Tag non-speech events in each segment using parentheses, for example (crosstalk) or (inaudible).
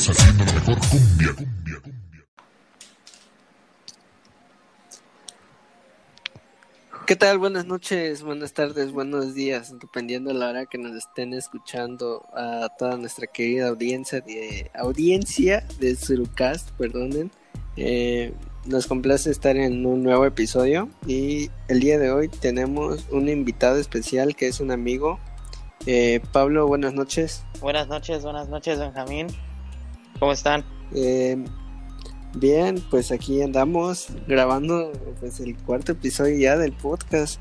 Estamos haciendo la mejor cumbia, cumbia, cumbia. ¿Qué tal? Buenas noches, buenas tardes, buenos días, dependiendo de la hora que nos estén escuchando a toda nuestra querida audiencia de audiencia de Surucast, perdonen. Eh, nos complace estar en un nuevo episodio y el día de hoy tenemos un invitado especial que es un amigo. Eh, Pablo, buenas noches. Buenas noches, buenas noches, Benjamín. ¿Cómo están? Eh, bien, pues aquí andamos grabando pues el cuarto episodio ya del podcast.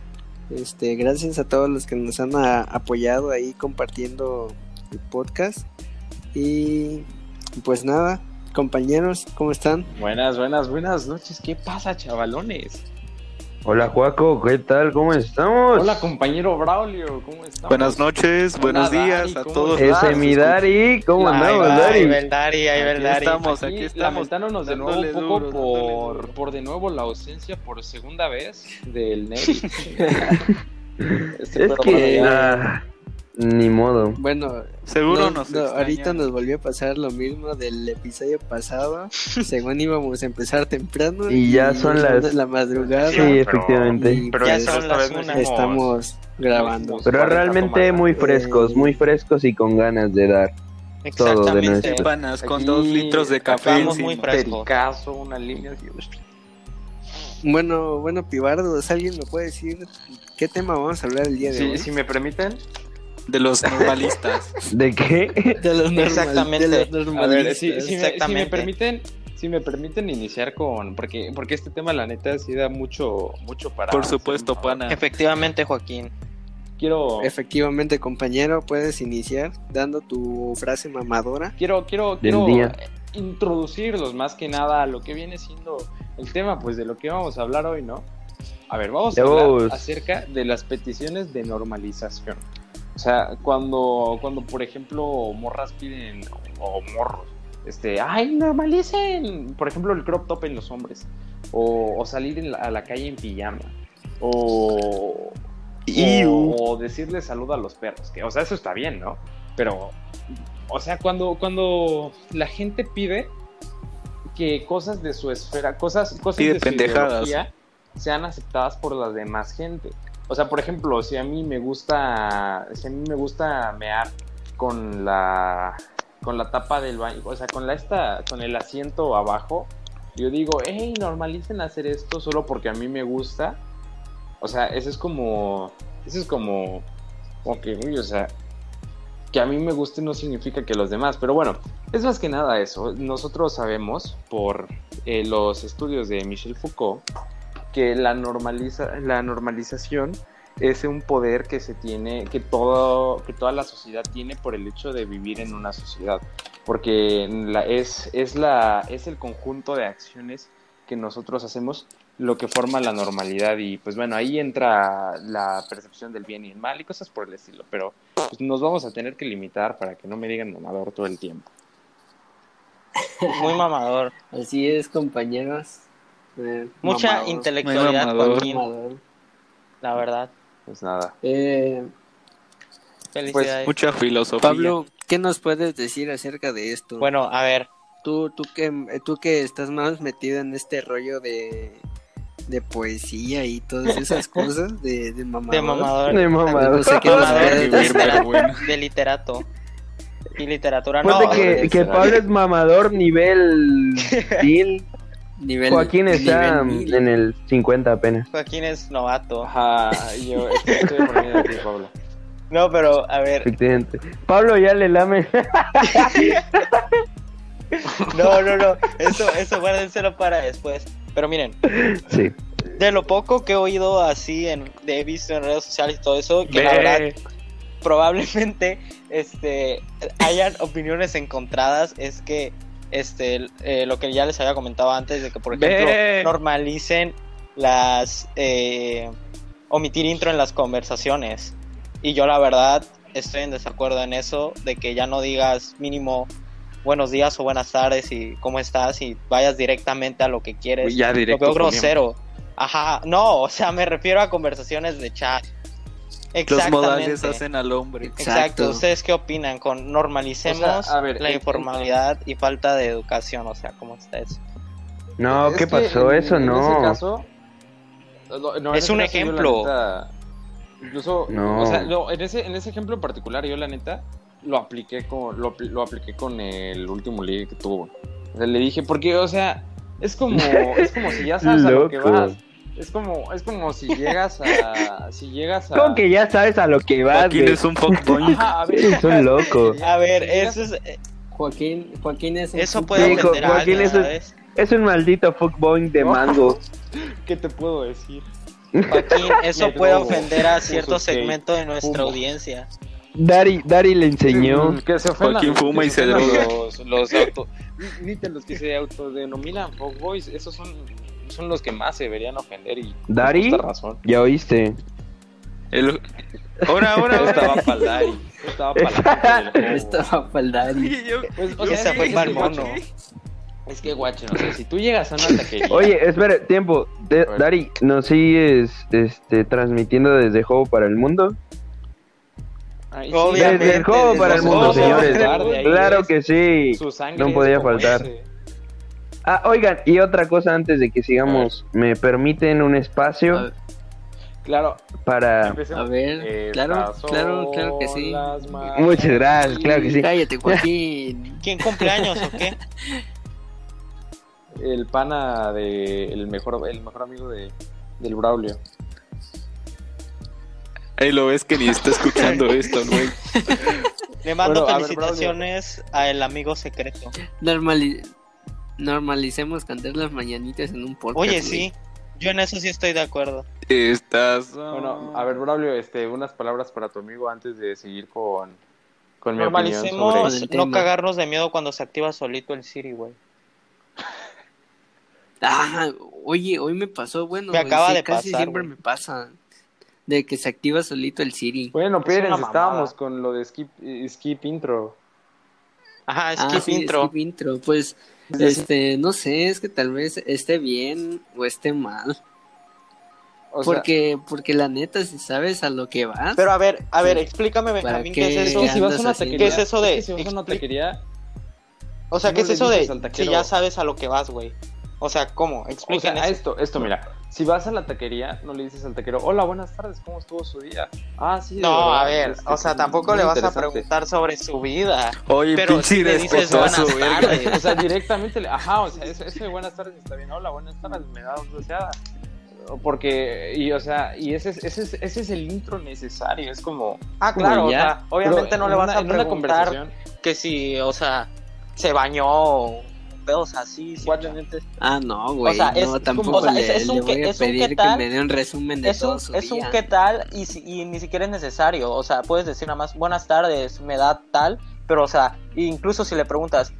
Este, gracias a todos los que nos han a- apoyado ahí compartiendo el podcast. Y pues nada, compañeros, ¿cómo están? Buenas, buenas, buenas noches. ¿Qué pasa, chavalones? Hola Juaco, ¿qué tal? ¿Cómo estamos? Hola, compañero Braulio, ¿cómo estamos? Buenas noches, Hola, buenos Dari, días a ¿cómo todos. Ese mi Dari, ¿cómo andamos, va, Ahí Dari? va el Dari, ahí va el Aquí Dari. estamos. Aquí, aquí estamos, lamentándonos de nuevo un poco duro, por, por de nuevo la ausencia por segunda vez del (laughs) Neri. Este, Es que, (laughs) ah, ni modo. Bueno, Seguro no- nos no, ahorita nos volvió a pasar lo mismo del episodio pasado. (laughs) según íbamos a empezar temprano Y ya son las- de la madrugada. Sí, pero- efectivamente. y pero Ya son las estamos grabando. Pero 40 realmente muy frescos, muy frescos y con ganas de dar. todo de Exactamente. nuestro. Panas con Aquí dos litros de café muy frescos. una línea. Bueno, bueno, Pibardos, ¿alguien me puede decir qué tema vamos a hablar el día de hoy? si me permiten, de los normalistas. (laughs) ¿De qué? De los normal- Exactamente. de los a ver, normalistas. si, me, si me Exactamente. permiten, si me permiten iniciar con, porque, porque este tema la neta sí da mucho, mucho para. Por supuesto, pana. Efectivamente, Joaquín. Quiero, Efectivamente, compañero, puedes iniciar dando tu frase mamadora. quiero, quiero, quiero día. introducirlos más que nada a lo que viene siendo el tema, pues de lo que vamos a hablar hoy, ¿no? A ver, vamos a hablar acerca de las peticiones de normalización. O sea, cuando, cuando por ejemplo, morras piden, o morros, este, ay, normalicen, por ejemplo, el crop top en los hombres, o, o salir en la- a la calle en pijama, o, o, o decirle salud a los perros, que, o sea, eso está bien, ¿no? Pero, o sea, cuando, cuando la gente pide que cosas de su esfera, cosas, cosas Pide de su pendejadas. ideología sean aceptadas por la demás gente. O sea, por ejemplo, si a mí me gusta, si a mí me gusta mear con la con la tapa del baño, o sea, con la esta, con el asiento abajo, yo digo, hey, normalicen hacer esto solo porque a mí me gusta. O sea, eso es como, eso es como, como que, uy, o sea, que a mí me guste no significa que los demás, pero bueno, es más que nada eso. Nosotros sabemos por eh, los estudios de Michel Foucault que la, normaliza, la normalización es un poder que se tiene, que, todo, que toda la sociedad tiene por el hecho de vivir en una sociedad. Porque la, es, es, la, es el conjunto de acciones que nosotros hacemos lo que forma la normalidad. Y pues bueno, ahí entra la percepción del bien y el mal y cosas por el estilo. Pero pues, nos vamos a tener que limitar para que no me digan mamador todo el tiempo. (laughs) Muy mamador. Así es, compañeros. Eh, Mucha mamador, intelectualidad, mamador. Joaquín. mamador. La verdad. Pues nada. Eh, Felicidades. Mucha filosofía. Pablo, ¿qué nos puedes decir acerca de esto? Bueno, a ver. tú, tú que tú que estás más metido en este rollo de, de poesía y todas esas (laughs) cosas de, de mamador. De mamador. De mamado. No sé qué Mamador de, literato. Y literatura Ponte no. que, que. Pablo es mamador nivel. (laughs) Nivel- Joaquín está nivel en el 50 apenas. Joaquín es novato. Ajá, yo estoy, aprendiendo aquí, Pablo. No, pero a ver. Efectivamente. Pablo ya le lame. (laughs) No, no, no. Eso, eso guárdenselo para después. Pero miren, sí. de lo poco que he oído así, en, he visto en redes sociales y todo eso, que la Ve. verdad probablemente este hayan opiniones encontradas es que este eh, lo que ya les había comentado antes de que por ejemplo normalicen las eh, omitir intro en las conversaciones. Y yo la verdad estoy en desacuerdo en eso de que ya no digas mínimo buenos días o buenas tardes y cómo estás y vayas directamente a lo que quieres. Ya lo veo grosero. Ajá no o sea me refiero a conversaciones de chat Los modales Exactamente. hacen al hombre. Exacto. Exacto. ¿Ustedes qué opinan? Con normalicemos O sea, a ver, la informalidad y falta de educación, o sea, ¿cómo está eso? No, Es ¿qué que pasó? en- Eso en no. ese caso, no, no, en Es ese un caso ejemplo. neta, incluso, No. o sea, no, en ese en ese ejemplo en particular, yo la neta lo apliqué con lo, apl- lo apliqué con el último ligue que tuvo. O sea, le dije porque, o sea, es como es como si ya sabes a lo que vas. Es como es como si (laughs) llegas a si llegas a ¿Cómo que ya sabes a lo que vas, Joaquín güey? es un fuckboy. (laughs) Es un loco. A ver, eso es, eh, Joaquín, Joaquín es un eso puede Sí, Jo- ofender a Joaquín, es- ¿sabes? Es un maldito fuckboy de No. mango. (laughs) ¿qué te puedo decir? Joaquín, eso puede ofender a cierto segmento de nuestra audiencia. Dari, Dari le enseñó. Mm, Que se ofendan, Joaquín que fuma y se droga. Los, los auto, Viste, los que se autodenominan fuckboys, esos son, son los que más se deberían ofender y Dari, razón. ya oíste. El... Ahora, ahora, (laughs) estaba para el Dari, (laughs) yo estaba para Estaba para el Dari. Pues, o fue pa'l que, mono. Es que guachen, o sea, si tú llegas a una taquería, Oye, espera, tiempo. De-. Dari, ¿nos sigues este, transmitiendo desde Juego para el Mundo? Obviamente, Desde el Juego para el Mundo, el señores. para el. Claro que sí. su sangre no es podía faltar. ese. Ah, oigan, y otra cosa antes de que sigamos. ¿Me permiten un espacio Claro, para... A ver, claro, Estas claro, claro que sí. Muchas gracias, claro que sí. Cállate, Joaquín. (laughs) ¿Quién cumpleaños o qué? (laughs) el pana de el mejor el mejor amigo de del Braulio. Ahí lo ves que ni está escuchando (laughs) esto, güey. Le mando Bueno, felicitaciones al amigo secreto. Normali- Normalicemos cantar las mañanitas en un podcast. Oye, sí, yo en eso sí estoy de acuerdo. Estás. Bueno, a ver Braulio, este unas palabras para tu amigo antes de seguir con con mi opinión Normalicemos sobre no cagarnos de miedo cuando se activa solito el Siri, güey. (laughs) Ah, oye, hoy me pasó, bueno, Me acaba sí, de casi pasar, siempre me pasa. De que se activa solito el Siri. Bueno, Es Pérez, una mamada. estábamos con lo de skip skip intro. Ajá, Ah, skip sí, intro. skip intro. Pues, este, no sé, es que tal vez esté bien o esté mal. O sea, porque, porque la neta, si sabes a lo que vas. Pero a ver, a ver, explícame, Benjamín, ¿qué, qué es es eso? que si vas a andas una haciendo? taquería, ¿Qué es eso de- que si vas a una taquería, O sea, ¿qué no es eso de si ya sabes a lo que vas, güey? O sea, ¿cómo? o sea, Explícame eso. esto, esto mira, si vas a la taquería, no le dices al taquero, "Hola, buenas tardes, ¿cómo estuvo su día?" Ah, sí, No, verdad, a ver, este, o sea, tampoco le vas a preguntar sobre su vida. Oye, Pero si le dices buenas (laughs) tardes. O sea, directamente, le- ajá, o sea, eso, eso de buenas tardes está bien. Hola, buenas tardes, me da dos deseadas. Porque, y o sea, y ese es, ese es, ese es el intro necesario, es como... Ah, claro, o ya. sea, obviamente Pero no le vas una- a preguntar conversación, que si, o sea, se bañó o pedos así, simplemente. Ah, no, güey. O sea, es- no, tampoco o sea, le, es- es un le voy a es un pedir que me dé un resumen de Es todo un, su es un qué tal y, ni siquiera es necesario. O sea, puedes decir nada más buenas tardes, me da tal, pero o sea, incluso si le preguntas,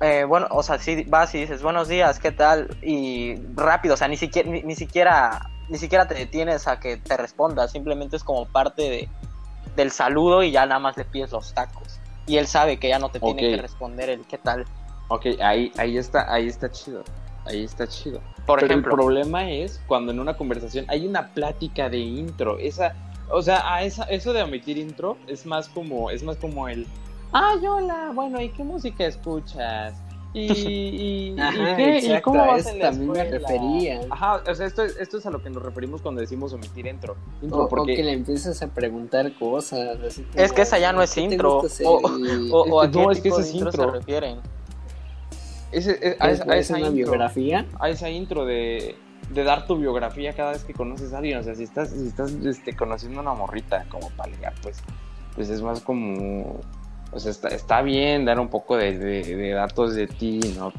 eh, bueno, o sea, si vas y dices buenos días, ¿qué tal? Y rápido, o sea, ni siquiera, ni, ni siquiera, ni siquiera te detienes a que te responda, simplemente es como parte de, del saludo y ya nada más le pides los tacos. Y él sabe que ya no te tiene que responder el qué tal. Ok, ahí, ahí está, ahí está chido, ahí está chido. Por Pero ejemplo, el problema es cuando en una conversación hay una plática de intro. Esa, o sea, a esa, eso de omitir intro es más como, es más como el Ay, hola, bueno, ¿y qué música escuchas? ¿Y, y, qué? ¿Y cómo a vas en la también me refería. Ajá, o sea, esto, es- esto es a lo que nos referimos cuando decimos omitir intro. intro O, o porque que le empiezas a preguntar cosas. así como, Es que esa ya no es ¿qué te intro, o- o, o a No, qué es que tipo ese de es intro intro. se refieren. Ese, es- a, ¿Es, esa, a esa una intro, biografía? a esa intro de, de dar tu biografía cada vez que conoces a alguien. O sea, si estás, si estás este, conociendo a una morrita como para ligar, pues, pues es más como. O sea, está, está bien dar un poco de, de- de datos de ti, ¿no?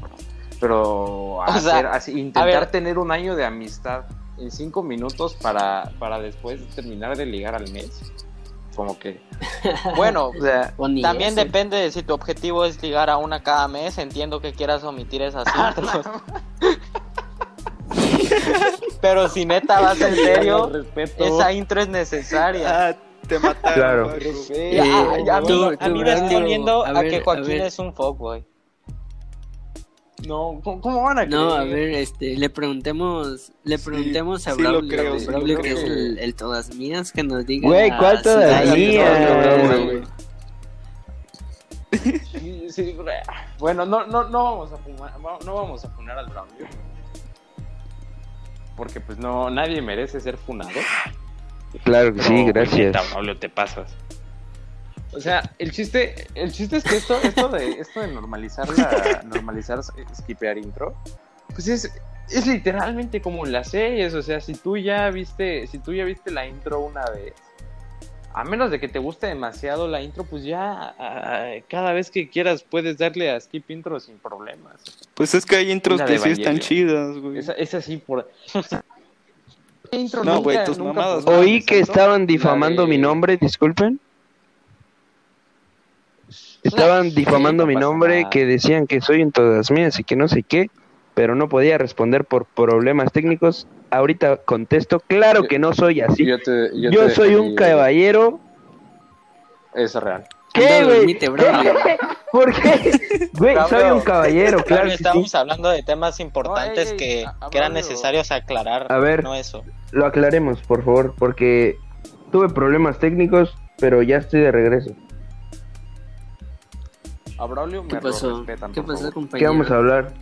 Pero hacer, sea, así, intentar ver. tener un año de amistad en cinco minutos para, para después terminar de ligar al mes. Como que. (laughs) Bueno, O sea, También eso. depende de si tu objetivo es ligar a una cada mes. Entiendo que quieras omitir esas intros. (laughs) Pero si neta vas en serio, esa intro es necesaria. Ah, te mataron. Claro. Ya, a- a mí, tú- a tú, mí me está Braulio, oliendo a a, ver, que a Joaquín ver. es un fuckboy. No, ¿cómo, cómo van a No, a creer? ver, este, le preguntemos, le preguntemos a sí Braulio, creo, sí Braulio, que es el, el todas mías, que nos diga. Güey, ¿cuál todas da- mías? güey. Sí, sí, güey. bueno, no, no, no vamos a fumar, no vamos a funar al Braulio. Porque pues no, nadie merece ser funado. Claro que sí, gracias. Braulio, te pasas. O sea, el chiste, el chiste es que esto, esto de, esto de normalizar la, normalizar skipear intro, pues es, es literalmente como en las series, o sea, si tú ya viste, si tú ya viste la intro una vez, a menos de que te guste demasiado la intro, pues ya cada vez que quieras puedes darle a skip intro sin problemas. Pues es que hay intros que sí están chidas, güey. Es, es así por... (laughs) intro No, güey, tus mamadas, Oí que estaban difamando de- mi nombre, disculpen. Estaban difamando no mi nombre, nada. que decían que soy en todas mías y que no sé qué, pero no podía responder por problemas técnicos. Ahorita contesto, claro Yo- que no soy así. Yo, te- yo Yo te soy un caballero. Eso es real. ¿Qué, güey? (laughs) ¿Por qué? Güey, soy un caballero, claro Claro, que sí. estamos hablando de temas importantes que, que eran necesarios aclarar, A ver. no eso. Lo aclaremos, por favor, porque tuve problemas técnicos, pero ya estoy de regreso. A Braulio me ¿Qué lo pasó? respetan, ¿Qué por pasó, favor. compañero? ¿Qué vamos a hablar?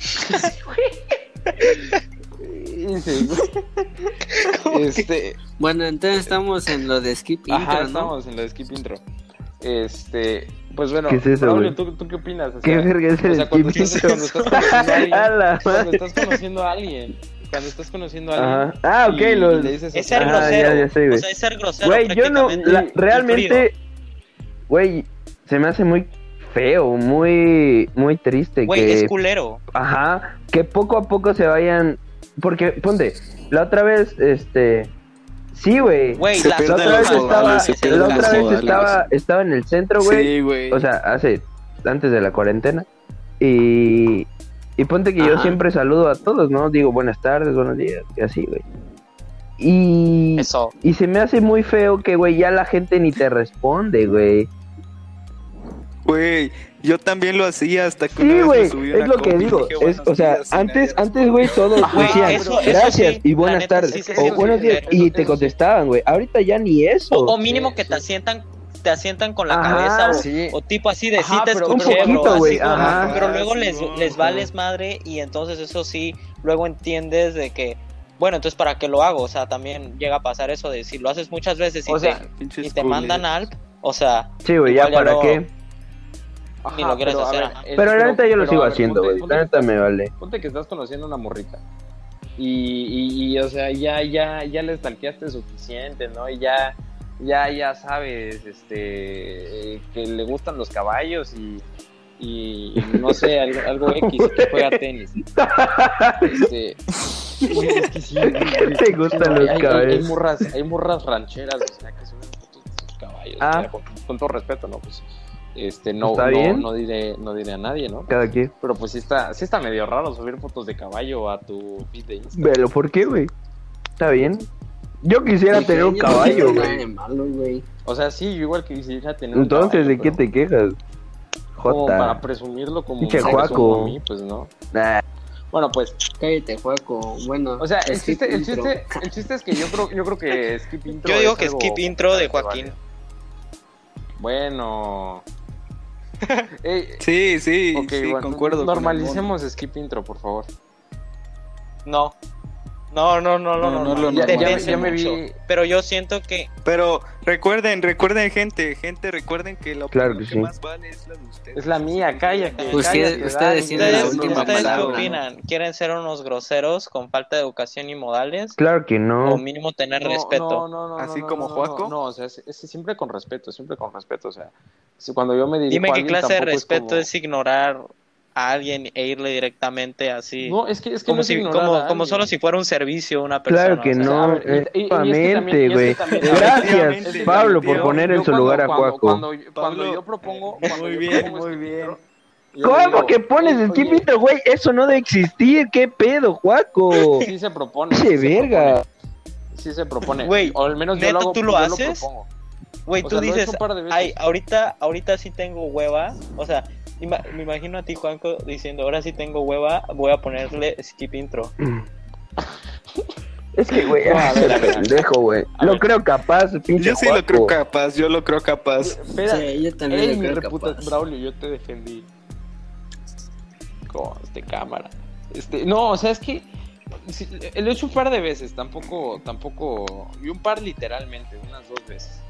(laughs) Este, Bueno, entonces estamos en lo de skip intro, ajá, ¿no? estamos en la de skip intro. Este, pues bueno, ¿Qué es eso, Braulio? ¿tú, ¿tú qué opinas? O ¿Qué sea, verga es o el sea, skip estás, cuando intro? estás conociendo a alguien, (laughs) A la cuando estás conociendo a alguien, cuando estás conociendo a alguien, Ajá. Ah, ok, y- los- y le dices Es ser Ah, grosero. ya, ya sé, güey. o sea, es ser grosero. Güey, yo no, la- realmente, güey, se me hace muy feo, muy, muy triste Güey, que, es culero. ajá, que poco a poco se vayan, porque, ponte, la otra vez, este, sí, güey, la, la otra vez estaba, la otra vez estaba, estaba en el centro, güey, Sí, güey. o sea, hace, antes de la cuarentena, y, y ponte que yo siempre saludo a todos, ¿no? Digo buenas tardes, buenos días, y así, güey. Y, Eso. y se me hace muy feo que, güey, ya la gente ni te responde, güey. Güey, yo también lo hacía hasta que Sí, güey, es lo que digo. dije, Es, "Buenos o sea, días", y nadie antes, antes, güey, todos decían eso- eso gracias sí, y buenas neta, tardes. sí, sí, o sí, buenos sí, días. y te contestaban, güey. Ahorita ya ni eso. O, o mínimo Sí, que te asientan, te asientan con la Ajá, cabeza o, sí. o tipo así de Ajá, sí te pero- poquito, así como-. Pero luego Sí, les, no, les vales madre y entonces eso sí, luego entiendes de que, bueno, entonces ¿para qué lo hago? O sea, también llega a pasar eso de si lo haces muchas veces y O sea, te, y te mandan alp, o sea, Sí, güey, ya para qué. Ni lo quieres pero, hacer, ver, ajá. Pero la neta yo lo sigo ver, haciendo, ponte- güey. ponte La que neta estás- me vale. Ponte que estás conociendo a una morrita. Y, y, y, o sea, ya, ya, ya le stalkeaste suficiente, ¿no? Y ya, ya, ya sabes, este, que le gustan los caballos y, y no sé, algo, algo (laughs) X, que juega tenis. Este, es que sí, güey, (laughs) Te gustan hay- los hay- hay- caballos. Hay morras, hay morras rancheras, o sea, que sus caballos. Ah. o sea, con, con todo respeto, ¿no? Pues, este, no, Está no, bien. no diré, no diré a nadie, ¿no? Cada quien. Pero pues sí está, sí está medio raro subir fotos de caballo a tu feed de Instagram. Velo, ¿por qué, güey? Está bien. Yo quisiera tener un caballo, No tiene nada de güey. O sea, sí, yo igual quisiera tener un Entonces, ¿de caballo, qué pero te quejas? Como para Jota. presumirlo como Pinche Juaco. a mí, pues no. Nah, Bueno, pues, Cállate, Juaco. Bueno, o sea, el skip chiste, el chiste, el chiste es que yo creo, yo creo que (laughs) skip intro. Yo digo es que algo skip intro de Joaquín. Bueno. (laughs) Ey, Sí, sí, ok, sí, bueno, concuerdo. con Normalicemos skip intro, por favor. No. No, no, no, no, No, no, no Ya, ya me- vi. Pero yo siento que. Pero recuerden, recuerden, gente, gente, recuerden que la Claro opinión que que, sí. más vale es la de ustedes. Es la mía, cállate. Ustedes- cállate, ustedes tienen la ¿Ustedes, última ¿ustedes qué palabra. opinan? ¿Quieren ser unos groseros con falta de educación y modales? claro que ¿O no. mínimo tener No, respeto? No, no, no, Así no, como no, Juaco. No, no, o sea, es, es siempre con respeto, siempre con respeto. O sea, si cuando yo me dirijo Dime a qué clase de respeto como- es, ignorar a alguien e irle directamente así. No, es que, es que como no es si, como, como solo si fuera un servicio una persona. Claro que o sea, no, que güey. Gracias, Pablo, por yo- poner en Yo su lugar a Cuaco. Cuando, cuando yo propongo. cuando muy yo bien, propongo muy skip bien. yo ¿Cómo digo, que pones "Oye, skip oye, intro, güey? Eso no debe existir. ¿Qué pedo, Juaco? Sí se propone. Se verga. propone, Sí se propone. Güey, o al menos yo ¿neta lo hago. tú lo yo haces? Güey, O tú sea, lo he dices, veces. ay, ahorita, ahorita sí tengo hueva. O sea, ima- me imagino a ti, Juanco, diciendo, ahora sí tengo hueva, voy a ponerle skip intro. Es que, güey, No, a ver, a ver. pendejo, güey. Lo ver. creo capaz, pinche Yo sí lo creo capaz, yo lo creo capaz. Espera, Sí, yo también Ey, lo mi creo reputa- capaz. Braulio, yo te defendí. Con este cámara. Este, no, o sea, es que sí, lo he hecho un par de veces, tampoco, tampoco, y un par literalmente, unas dos veces.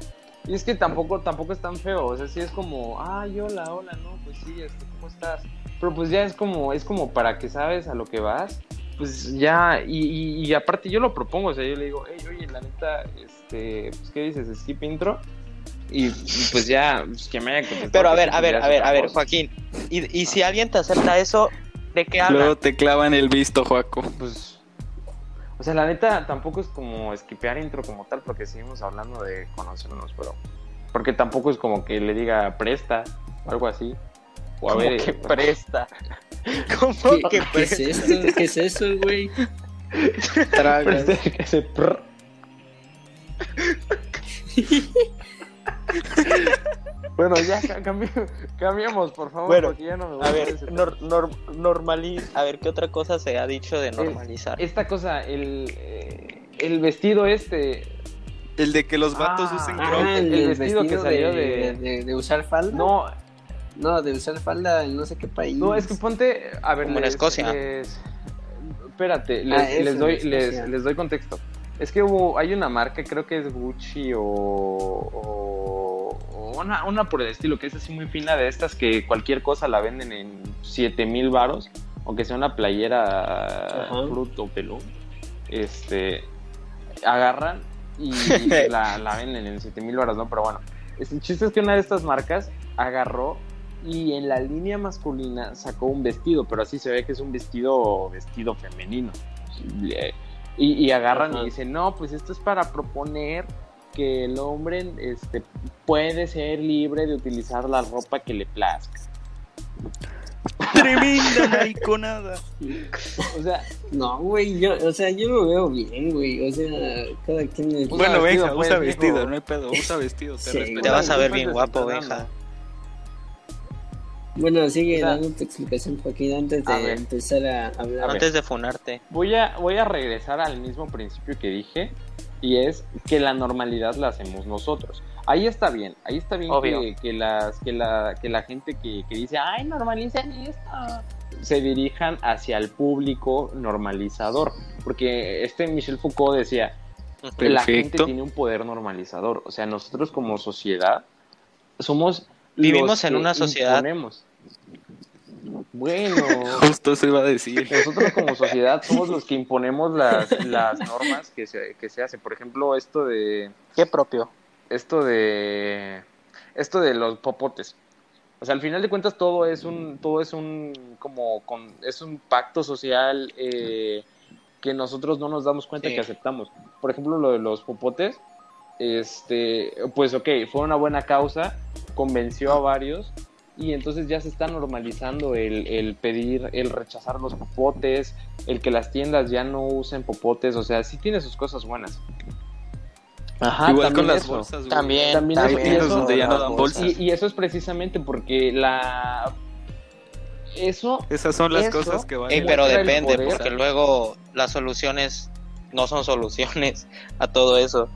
Y es que tampoco, tampoco es tan feo, o sea, sí es como, ay, hola, hola, no, pues sí, este, ¿cómo estás? Pero pues ya es como, es como para que sabes a lo que vas, pues ya, y, y, y aparte yo lo propongo, o sea, yo le digo, hey, oye, la neta, este, pues, ¿qué dices? Skip intro. Y, pues ya, pues, que me haya contestado. Pero a ver, a ver, a ver, a ver. Joaquín. Y, y si alguien te acepta eso, ¿de qué hablan? Luego te clavan el visto, Joaco. Pues, o sea, la neta tampoco es como esquipear intro como tal, porque seguimos hablando de conocernos, pero. Porque tampoco es como que le diga presta o algo así. O a ¿Cómo ver. que eh, presta? (laughs) ¿Cómo ¿Qué, que qué es presta? esto? ¿Qué es eso, güey? Traga. presta que se. (laughs) bueno, ya ca- cambi- (laughs) cambiamos, por favor, Bueno, porque ya no me A gusta ver, ese nor, nor- normali- A ver, ¿qué otra cosa se ha dicho de normalizar? Esta cosa, el, eh, el vestido este. El de que los vatos Ah, usen Ah, crop. el el, vestido que salió de, de- de, de usar falda. No, No, de usar falda en no sé qué país. No, es que ponte, a ver, Como en les- Escocia. les- espérate, les, Ah, doy, en les, Escocia. les doy contexto. Es que hubo, hay una marca, creo que es Gucci o- o una, una por el estilo, que es así muy fina de estas que cualquier cosa la venden en 7 mil varos, aunque sea una playera Ajá. fruto pelón. Este, agarran y (laughs) la, la venden en 7 mil varos, ¿no? Pero bueno, el chiste es que una de estas marcas agarró y en la línea masculina sacó un vestido, pero así se ve que es un vestido vestido femenino. Y, y agarran Ajá. y dicen, no, pues esto es para proponer que el hombre este, puede ser libre de utilizar la ropa que le plazca. Tremenda (laughs) mariconada. O sea, No, güey, yo, o sea, yo lo veo bien, güey. O sea, cada quien Bueno, vestido, Benja, pues, usa mijo. vestido, no hay pedo, usa vestido, te Sí, respeto. Te vas a ver bien guapo, Benja. Bueno, sigue O sea, dando tu explicación, Joaquín, antes de empezar a hablar. Antes de funarte. voy a, voy a regresar al mismo principio que dije, y es que la normalidad la hacemos nosotros. Ahí está bien, ahí está bien que, que las, que, la, que la gente que, que dice, ay, normalicen esto, se dirijan hacia el público normalizador. Porque este Michel Foucault decía, que la gente Perfecto. tiene un poder normalizador. O sea, nosotros como sociedad somos... Vivimos los en que una sociedad. imponemos. Bueno, (laughs) Justo eso iba a decir. nosotros como sociedad (laughs) somos los que imponemos las, las normas que se, que se hacen. Por ejemplo, esto de ¿Qué propio? esto de esto de los popotes. O sea, al final de cuentas todo es un todo es un como con, es un pacto social eh, que nosotros no nos damos cuenta Sí. que aceptamos. Por ejemplo, lo de los popotes, este, pues ok, fue una buena causa, convenció a varios y entonces ya se está normalizando el, el pedir, el rechazar los popotes, el que las tiendas ya no usen popotes, o sea, sí tiene sus cosas buenas. Ajá, Igual con las eso. bolsas, güey. También, También también. eso- donde ya no dan bolsas. Y, y eso es precisamente porque la... Eso... Esas son las Eso- cosas que van Ey, pero depende, poder. porque luego las soluciones no son soluciones a todo eso.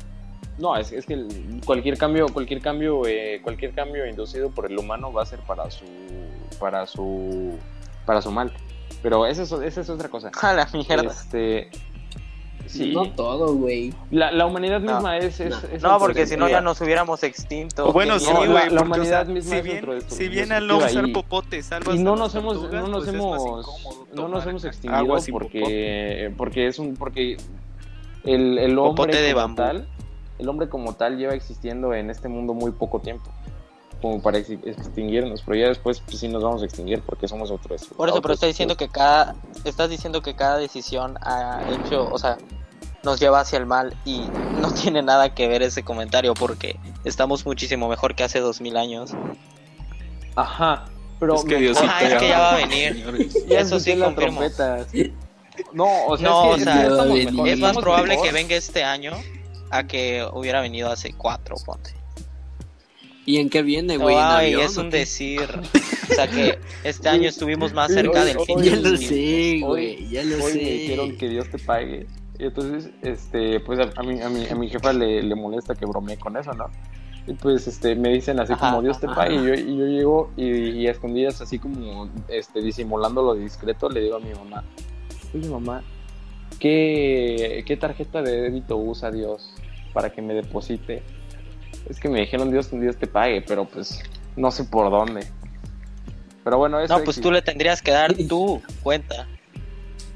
No, es, es que el- cualquier cambio, cualquier cambio, eh, cualquier cambio inducido por el humano va a ser para su, para su, para su mal. Pero esa es, esa es otra cosa. A la mierda. Este, sí. No todo, güey. La, la humanidad No. misma es, es, No. es No, porque si no ya nos hubiéramos extinto. O bueno, sí, güey, la- la porque, o humanidad sea, misma si es bien, dentro de si bien al no usar y- popote salvas y no nos hemos tortugas, no nos pues hemos no nos hemos extinguido porque porque es un porque el, el hombre Popote de como bambú. tal el hombre como tal lleva existiendo en este mundo muy poco tiempo como para ex- extinguirnos pero ya después pues, sí nos vamos a extinguir porque somos otros Por eso, pero está diciendo que cada, estás diciendo que cada decisión ha hecho, o sea, nos lleva hacia el mal y no (laughs) tiene nada que ver ese comentario porque estamos muchísimo mejor que hace dos mil años. ajá pero Es que me- Diosito Ah, es que ya va a venir. ya eso sí confirmo. trompetas. no o sea, No, es que o sea, es más probable mejor. que venga este año a que hubiera venido hace cuatro, ponte. ¿Y en qué viene, güey? ¿En Ay, avión es un decir. O sea que este año estuvimos más cerca del fin ya lo sé, güey, ya lo Hoy me sé. dijeron que Dios te pague. Y entonces, este, pues a, a mi, a, mi, a mi jefa le, le molesta que bromee con eso, ¿no? Y pues este, me dicen así como Dios te pague. Y yo, y yo llego y, y a escondidas, así como este, disimulando lo discreto, le digo a mi mamá: Oye, mamá, ¿qué, ¿qué tarjeta de débito usa Dios para que me deposite? Es que me dijeron Dios, Dios te pague, pero pues no sé por dónde. Pero bueno, eso No, pues tú le tendrías que dar tu cuenta.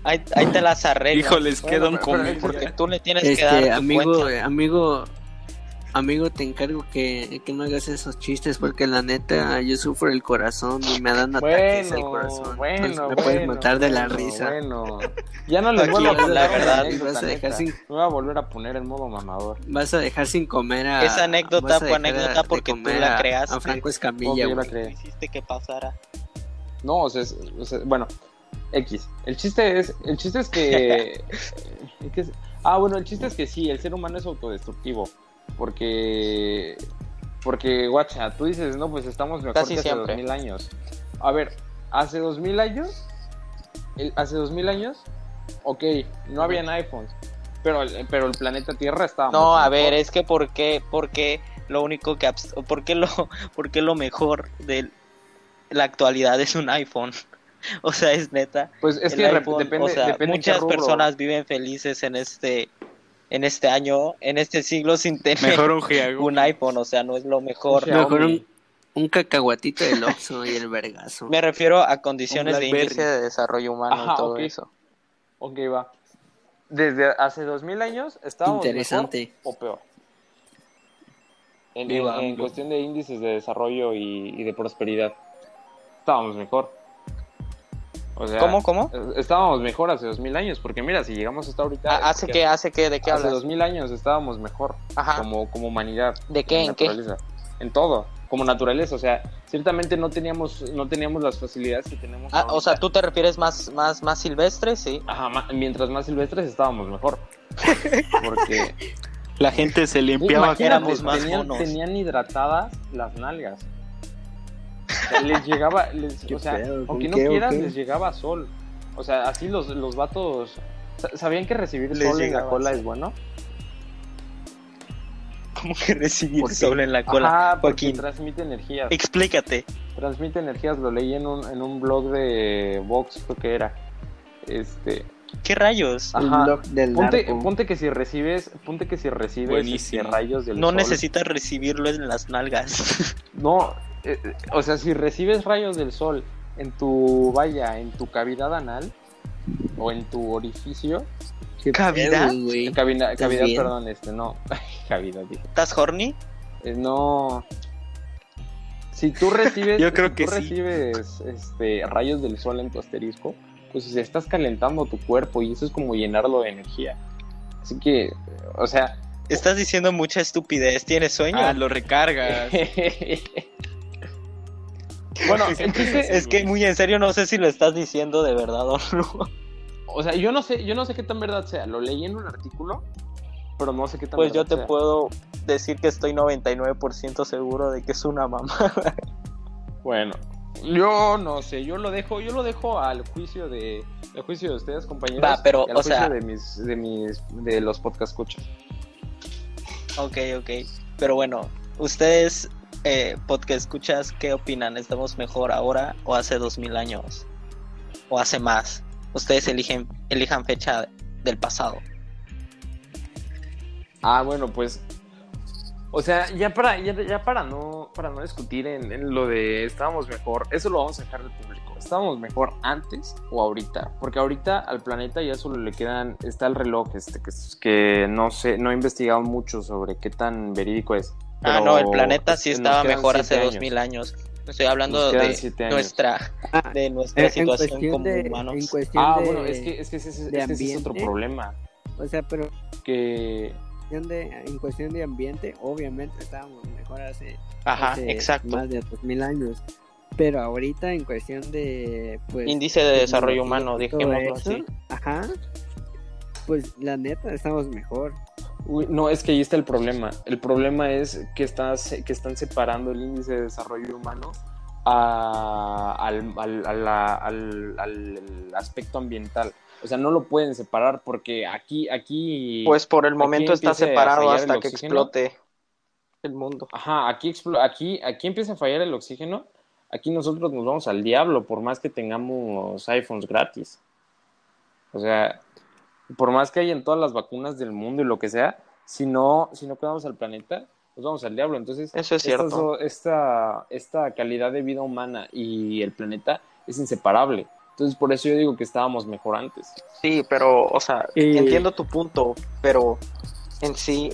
Ahí, ahí te las (laughs) arreglas. Híjoles, qué Bueno, don. Porque tú le tienes que dar Este, tu amigo, cuenta. amigo, amigo, te encargo que, que no hagas esos chistes porque la neta yo sufro el corazón y me dan ataques al Bueno, corazón. bueno, Entonces, me puedes bueno, matar de la bueno, risa. Bueno, ya no les vuelvo a poner la verdad, anécdota, vas a dejar sin- Me voy a volver a poner en modo mamador. Vas a dejar sin comer a Esa anécdota fue anécdota porque tú la creaste. A Franco Escamilla, güey. Hiciste que pasara. No, o sea, es- o sea, bueno, X. El chiste es, el chiste es que, (laughs) es que es- ah, bueno, el chiste es que sí, el ser humano es autodestructivo, porque, porque, guacha, tú dices, no, pues estamos mejor Casi que hace dos mil años. A ver, hace dos mil años, el- hace dos mil años, ok, no habían iPhones, pero, el- pero el planeta Tierra estaba No, a mejor. ver, es que por qué, por qué lo único que por qué lo, (laughs) por qué lo mejor de la actualidad es un iPhone. (laughs) O sea, es neta. Pues es que iPhone, depende, o sea, depende muchas personas viven felices en este en este año, en este siglo sin tener Mejor un iPhone, o sea, no es lo mejor. Xiaomi. Mejor un, un cacahuatito del Oxxo y el vergazo. Me refiero a condiciones de índice de desarrollo humano Ajá, y todo ok. eso. Ok, va. Desde hace dos mil años estábamos Interesante. mejor o peor. En, cuestión de índices de desarrollo y, y de prosperidad, estábamos mejor. O sea, ¿Cómo, cómo? Estábamos mejor hace dos mil años, porque mira, si llegamos hasta ahorita... Ah, ¿Hace qué? ¿Hace qué? ¿De qué Hace hablas? dos mil años estábamos mejor Ajá. como, como humanidad. ¿De qué? como ¿En qué? naturaleza. En todo, como naturaleza. O sea, ciertamente no teníamos, no teníamos las facilidades que tenemos Ah, o sea, tú te refieres más más más silvestre, sí. Ajá, mientras más silvestres estábamos mejor. (laughs) Porque La gente se limpiaba. Éramos más tenían, monos. tenían hidratadas las nalgas. Les llegaba, les- ¿Qué o sea, aunque no qué qué? les llegaba sol. O sea, así los, los vatos. sa- ¿Sabían que recibir Les sol en la cola sol. es bueno? Como que recibir sol en la cola. Ajá, porque Joaquín, transmite energías. explícate. Transmite energías, lo leí en un, en un blog de Vox, creo que era. Este. ¿Qué rayos? El Ajá. blog del Ponte, ponte que si recibes, ponte que si recibes este, rayos del No sol. necesitas recibirlo en las nalgas. (laughs) No, eh, eh, o sea, si recibes rayos del sol en tu valla, en tu cavidad anal o en tu orificio, ¿Qué ¿Cavidad? pedo, cavidad, ¿Estás cavidad bien? perdón, este, no, (laughs) cavidad, dije. ¿Estás horny? Eh, no. Si tú recibes, (laughs) Yo creo si que tú sí. recibes este, rayos del sol en tu asterisco, pues si estás calentando tu cuerpo y eso es como llenarlo de energía. Así que, o sea, Estás diciendo mucha estupidez. ¿Tienes sueño? Ah, lo recargas. (laughs) bueno, (laughs) chiste es que muy en serio no sé si lo estás diciendo de verdad o no. O sea, yo no sé, yo no sé qué tan verdad sea. Lo leí en un artículo, pero no sé qué tan Pues yo te sea. puedo decir que estoy 99% seguro de que es una mamá. Bueno, yo no sé, yo lo dejo, yo lo dejo al juicio de, al juicio de ustedes, compañeros. Va, pero, y al o juicio sea- de mis, de mis, de los podcast escuchas. ok, ok. Pero bueno, ustedes, eh, podcast escuchas, ¿qué opinan? ¿Estamos mejor ahora o hace 2000 años? ¿O hace más? Ustedes eligen, elijan fecha del pasado. Ah, bueno, pues, o sea, ya para, ya, para no, para no discutir en, lo de estábamos mejor, eso lo vamos a dejar al público. ¿Estábamos mejor antes o ahorita? Porque ahorita al planeta ya solo le quedan, está el reloj, este, que, que no sé, no he investigado mucho sobre qué tan verídico es. Ah, no, el planeta sí nos estaba mejor hace años. 2000 años. Estoy hablando quedan de nuestra, Ah, de nuestra situación como de- humanos. En cuestión Ah, de, bueno, es que, es que ese, es- ese otro ambiente. problema. O sea, pero Que en cuestión de, en cuestión de ambiente, obviamente estábamos mejor hace, Ajá, hace exacto. más de 2000 años. Pero ahorita en cuestión de pues Índice de desarrollo humano, eso, así. Ajá. Pues la neta estamos mejor. Uy, no, es que ahí está el problema. El problema es que, estás, que están separando el índice de desarrollo humano a- al, al- a la- al- al aspecto ambiental. O sea, no lo pueden separar porque aquí, aquí... Pues por el momento está separado hasta que oxígeno. explote el mundo. Ajá, aquí, explo- aquí, aquí empieza a fallar el oxígeno. Aquí nosotros nos vamos al diablo, por más que tengamos iPhones gratis. O sea, por más que haya en todas las vacunas del mundo y lo que sea, si no, si no cuidamos al planeta, nos vamos al diablo. Entonces, Eso es cierto. esta, esta calidad de vida humana y el planeta es inseparable. Entonces, por eso yo digo que estábamos mejor antes. Sí, pero, o sea, Y- entiendo tu punto, pero en sí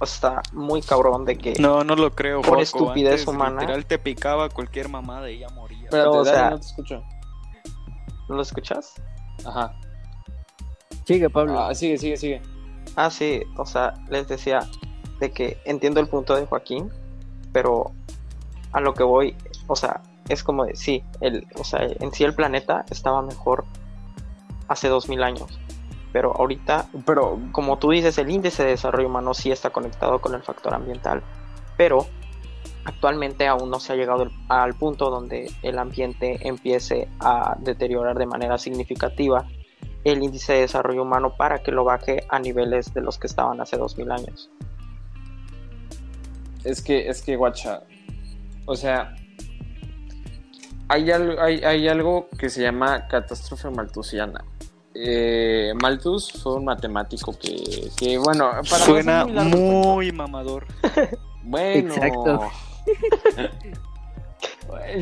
o sea, está muy cabrón de que No, no lo creo. Por Joco. estupidez Antes, humana. Literal te picaba cualquier mamada y ya moría. Espérate, o Dani, sea- no te escucho. ¿No lo escuchas? Ajá. Sigue, Pablo. Ah, sigue, sigue, sigue. Ah, sí, o sea, les decía de que entiendo el punto de Joaquín, pero a lo que voy, o sea, es como de, sí, el, o sea, en sí el planeta estaba mejor hace dos mil años, pero ahorita, Pero, como tú dices, el índice de desarrollo humano sí está conectado con el factor ambiental, pero actualmente aún no se ha llegado el- al punto donde el ambiente empiece a deteriorar de manera significativa el índice de desarrollo humano para que lo baje a niveles de los que estaban hace 2000 años. Es que, es que, guacha, o sea, hay algo, hay, hay algo que se llama catástrofe malthusiana. Eh, Malthus fue un matemático que, que bueno, para Suena largo muy mamador. (laughs) bueno. Exacto. (laughs)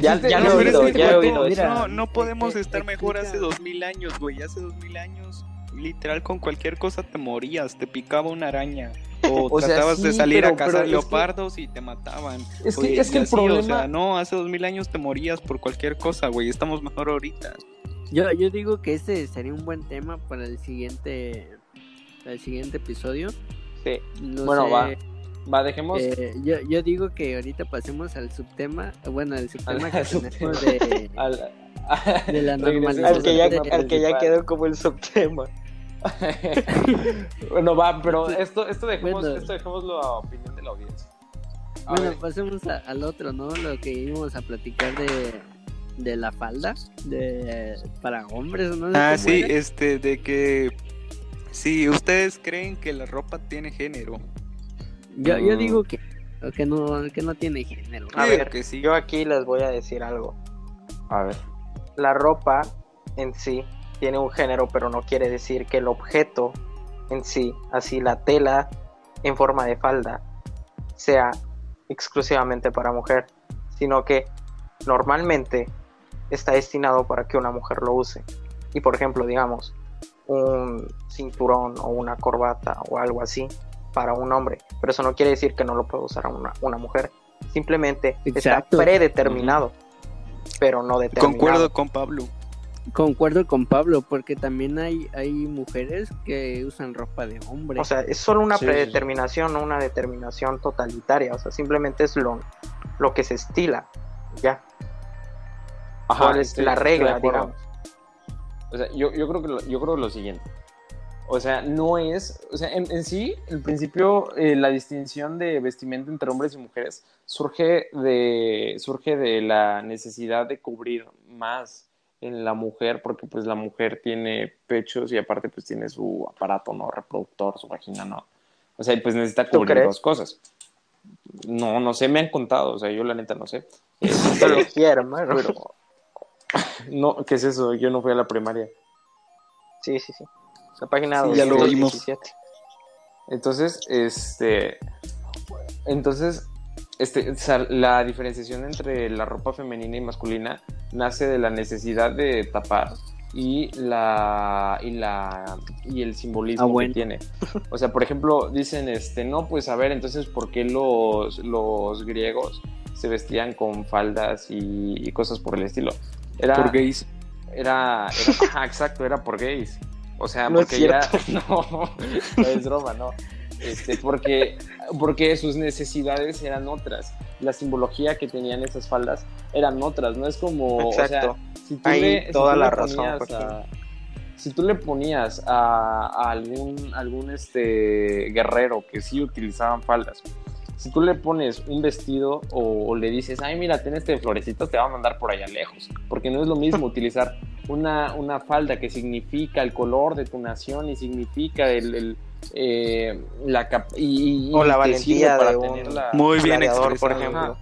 Ya- ya no, lo he oído, que ya he este oído no, no podemos eh, estar mejor hace dos mil años, güey. Hace dos mil años, literal, con cualquier cosa te morías, te picaba una araña. O, (laughs) O sea, tratabas de salir pero- a cazar que- leopardos y te mataban. Es que, es que el así, problema. O sea, no, hace dos mil años te morías por cualquier cosa, güey. Estamos mejor ahorita. Yo, yo digo que este sería un buen tema para el siguiente, para el siguiente episodio. Sí. No Bueno, sé, va. Va, dejemos. eh, yo, yo digo que ahorita pasemos al subtema, bueno, al subtema que Al tenemos de, (laughs) al- de la normalización. Al que ya, de- al que ya principal. quedó como el subtema. (laughs) bueno, va, pero esto, esto, dejemos, Bueno. esto dejémoslo a opinión de la audiencia. A Bueno, ver, pasemos a- al otro, ¿no? Lo que íbamos a platicar de, de la falda de para hombres, ¿no? Ah, ¿Cómo sí, era? este, de que. Sí, ustedes creen que la ropa tiene género. Yo, yo digo que, que no que no tiene género. A ver, que sí. Yo aquí les voy a decir algo. a ver. La ropa en sí tiene un género, pero no quiere decir que el objeto en sí, así la tela en forma de falda, sea exclusivamente para mujer, sino que normalmente está destinado para que una mujer lo use. Y por ejemplo, digamos, un cinturón o una corbata o algo así para un hombre, pero eso no quiere decir que no lo pueda usar una, una mujer. Simplemente Exacto. está predeterminado, pero no determinado. Concuerdo con Pablo. Concuerdo con Pablo, porque también hay, hay mujeres que usan ropa de hombre. O sea, es solo una Sí, sí, sí. predeterminación, no una determinación totalitaria. O sea, simplemente es lo, lo que se estila. Ya. Ajá, ¿Cuál es la regla, digamos? O sea, yo, yo creo que lo, yo creo lo siguiente. O sea, no es, o sea, en, en sí, en principio, eh, la distinción de vestimenta entre hombres y mujeres surge de, surge de la necesidad de cubrir más en la mujer, porque pues la mujer tiene pechos y aparte pues tiene su aparato, ¿no? Reproductor, su vagina, ¿no? O sea, pues necesita ¿Tú cubrir dos cosas. No, no sé, me han contado, o sea, yo la neta no sé. (laughs) Lo quiero, hermano. Pero, no, ¿qué es eso? Yo no fui a la primaria. Sí, sí, sí. La página Sí, ya lo 217. Entonces, este. Entonces, este, o sea, la diferenciación entre la ropa femenina y masculina nace de la necesidad de tapar y la y la y el simbolismo Ah, bueno. que tiene. O sea, por ejemplo, dicen este, no, pues a ver, entonces ¿por qué los, los griegos se vestían con faldas y, y cosas por el estilo? Era Por gays. era, era ajá, exacto, era por gays. O sea, No porque ya (laughs) no, no es broma, no. Este, porque, porque sus necesidades eran otras. La simbología que tenían esas faldas eran otras. No es como, Exacto. o sea, si tú Ahí le, si toda tú la razón, Joaquín. a- si tú le ponías a, a algún, algún este guerrero que sí utilizaban faldas, Si tú le pones un vestido o, o le dices, ay, mira, ten este de florecitas, te va a mandar por allá lejos. Porque no es lo mismo (laughs) utilizar una, una falda que significa el color de tu nación y significa el, el, eh, la cap- y, y- O la valentía sirve de un tenerla- Muy bien gladiador, por expresado. ejemplo.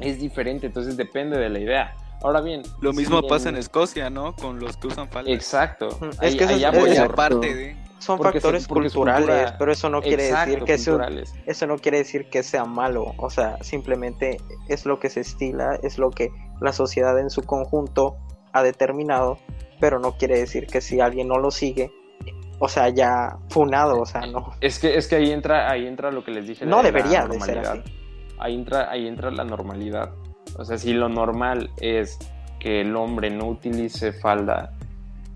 es diferente, entonces depende de la idea. Ahora bien, Lo mismo si pasa en Escocia, ¿no? Con los que usan falda. Exacto. Es Ahí- que eso allá es- aparte de... Son Porque factores se- culturales, cultura- pero eso no quiere Exacto, decir que eso, culturales. eso no quiere decir que sea malo, o sea, simplemente es lo que se estila, es lo que la sociedad en su conjunto ha determinado, pero no quiere decir que si alguien no lo sigue, o sea, ya funado, o sea, no. Es que, es que ahí entra, ahí entra lo que les dije. No de debería de ser normalidad. Ahí entra, ahí entra la normalidad. O sea, si lo normal es que el hombre no utilice falda,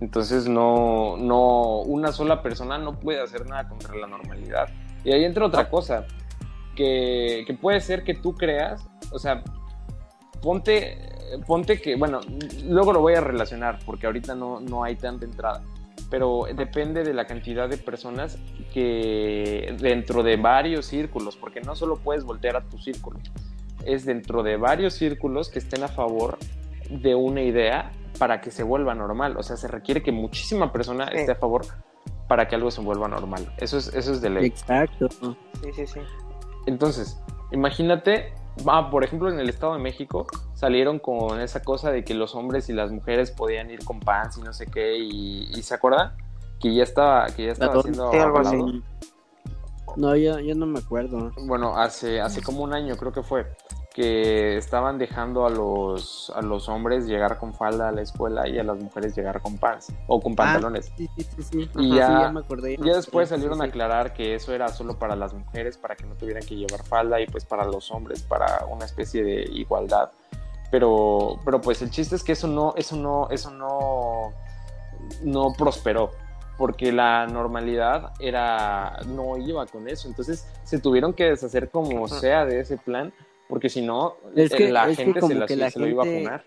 entonces no, no, una sola persona no puede hacer nada contra la normalidad. Y ahí entra otra cosa, que, que puede ser que tú creas, o sea, ponte, ponte que, bueno, luego lo voy a relacionar, porque ahorita no, no hay tanta entrada pero depende de la cantidad de personas que dentro de varios círculos, porque no solo puedes voltear a tu círculo, es dentro de varios círculos que estén a favor de una idea para que se vuelva normal. O sea, se requiere que muchísima persona Sí. esté a favor para que algo se vuelva normal. Eso es, eso es de ley. Exacto. Sí, sí, sí. Entonces, imagínate, ah, por ejemplo, en el Estado de México salieron con esa cosa de que los hombres y las mujeres podían ir con pants y no sé qué, y, y ¿se acuerda? Que ya estaba, que ya estaba sí, algo así. No, yo, yo no me acuerdo. Bueno, hace, hace como un año creo que fue, que estaban dejando a los, a los hombres llegar con falda a la escuela y a las mujeres llegar con pants o con pantalones. Sí, sí, sí. sí. Y Ajá, ya- sí, ya me acordé. Ya después salieron a aclarar que eso era solo para las mujeres, para que no tuvieran que llevar falda y pues para los hombres, para una especie de igualdad. Pero, pero pues el chiste es que eso no, eso no, eso no, no prosperó. Porque la normalidad era, no iba con eso. Entonces se tuvieron que deshacer como sea de ese plan, porque si no, Es que- la es que gente se, como la- que la se lo iba a gente- funar.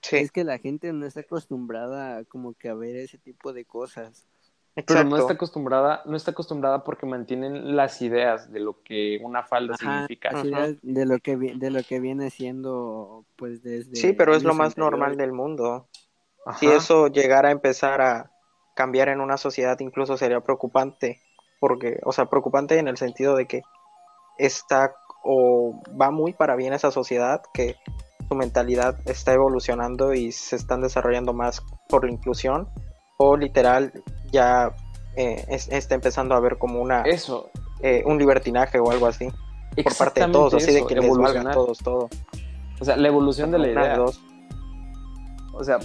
Sí, Es que la gente no está acostumbrada como que a ver ese tipo de cosas. Pero no exacto. está acostumbrada, no está acostumbrada porque mantienen las ideas de lo que una falda Ajá, significa. es de lo que de lo que viene siendo pues desde Sí, pero es lo más normal del mundo. Ajá. Si eso llegara a empezar a cambiar en una sociedad, incluso sería preocupante, porque, o sea, preocupante en el sentido de que está o va muy para bien esa sociedad, que su mentalidad está evolucionando y se están desarrollando más por la inclusión, o literal ya eh, es- está empezando a ver como una Eso, eh, un libertinaje o algo así por parte de todos, así de que les valga todos todo. O sea, la evolución de la idea. dos. O sea,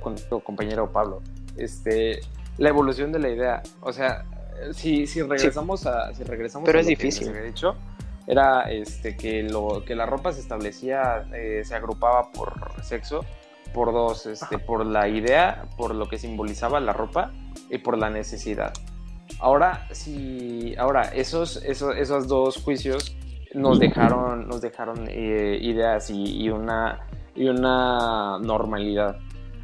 con tu compañero Pablo, este, la evolución de la idea. O sea, si, si regresamos a, si regresamos Pero a es difícil. había dicho, era este que lo que la ropa se establecía, eh, se agrupaba por sexo, por dos, este, por la idea, por lo que simbolizaba la ropa y por la necesidad. Ahora, si, ahora esos, esos, esos dos juicios nos dejaron, nos dejaron eh, ideas y, y una, y una normalidad.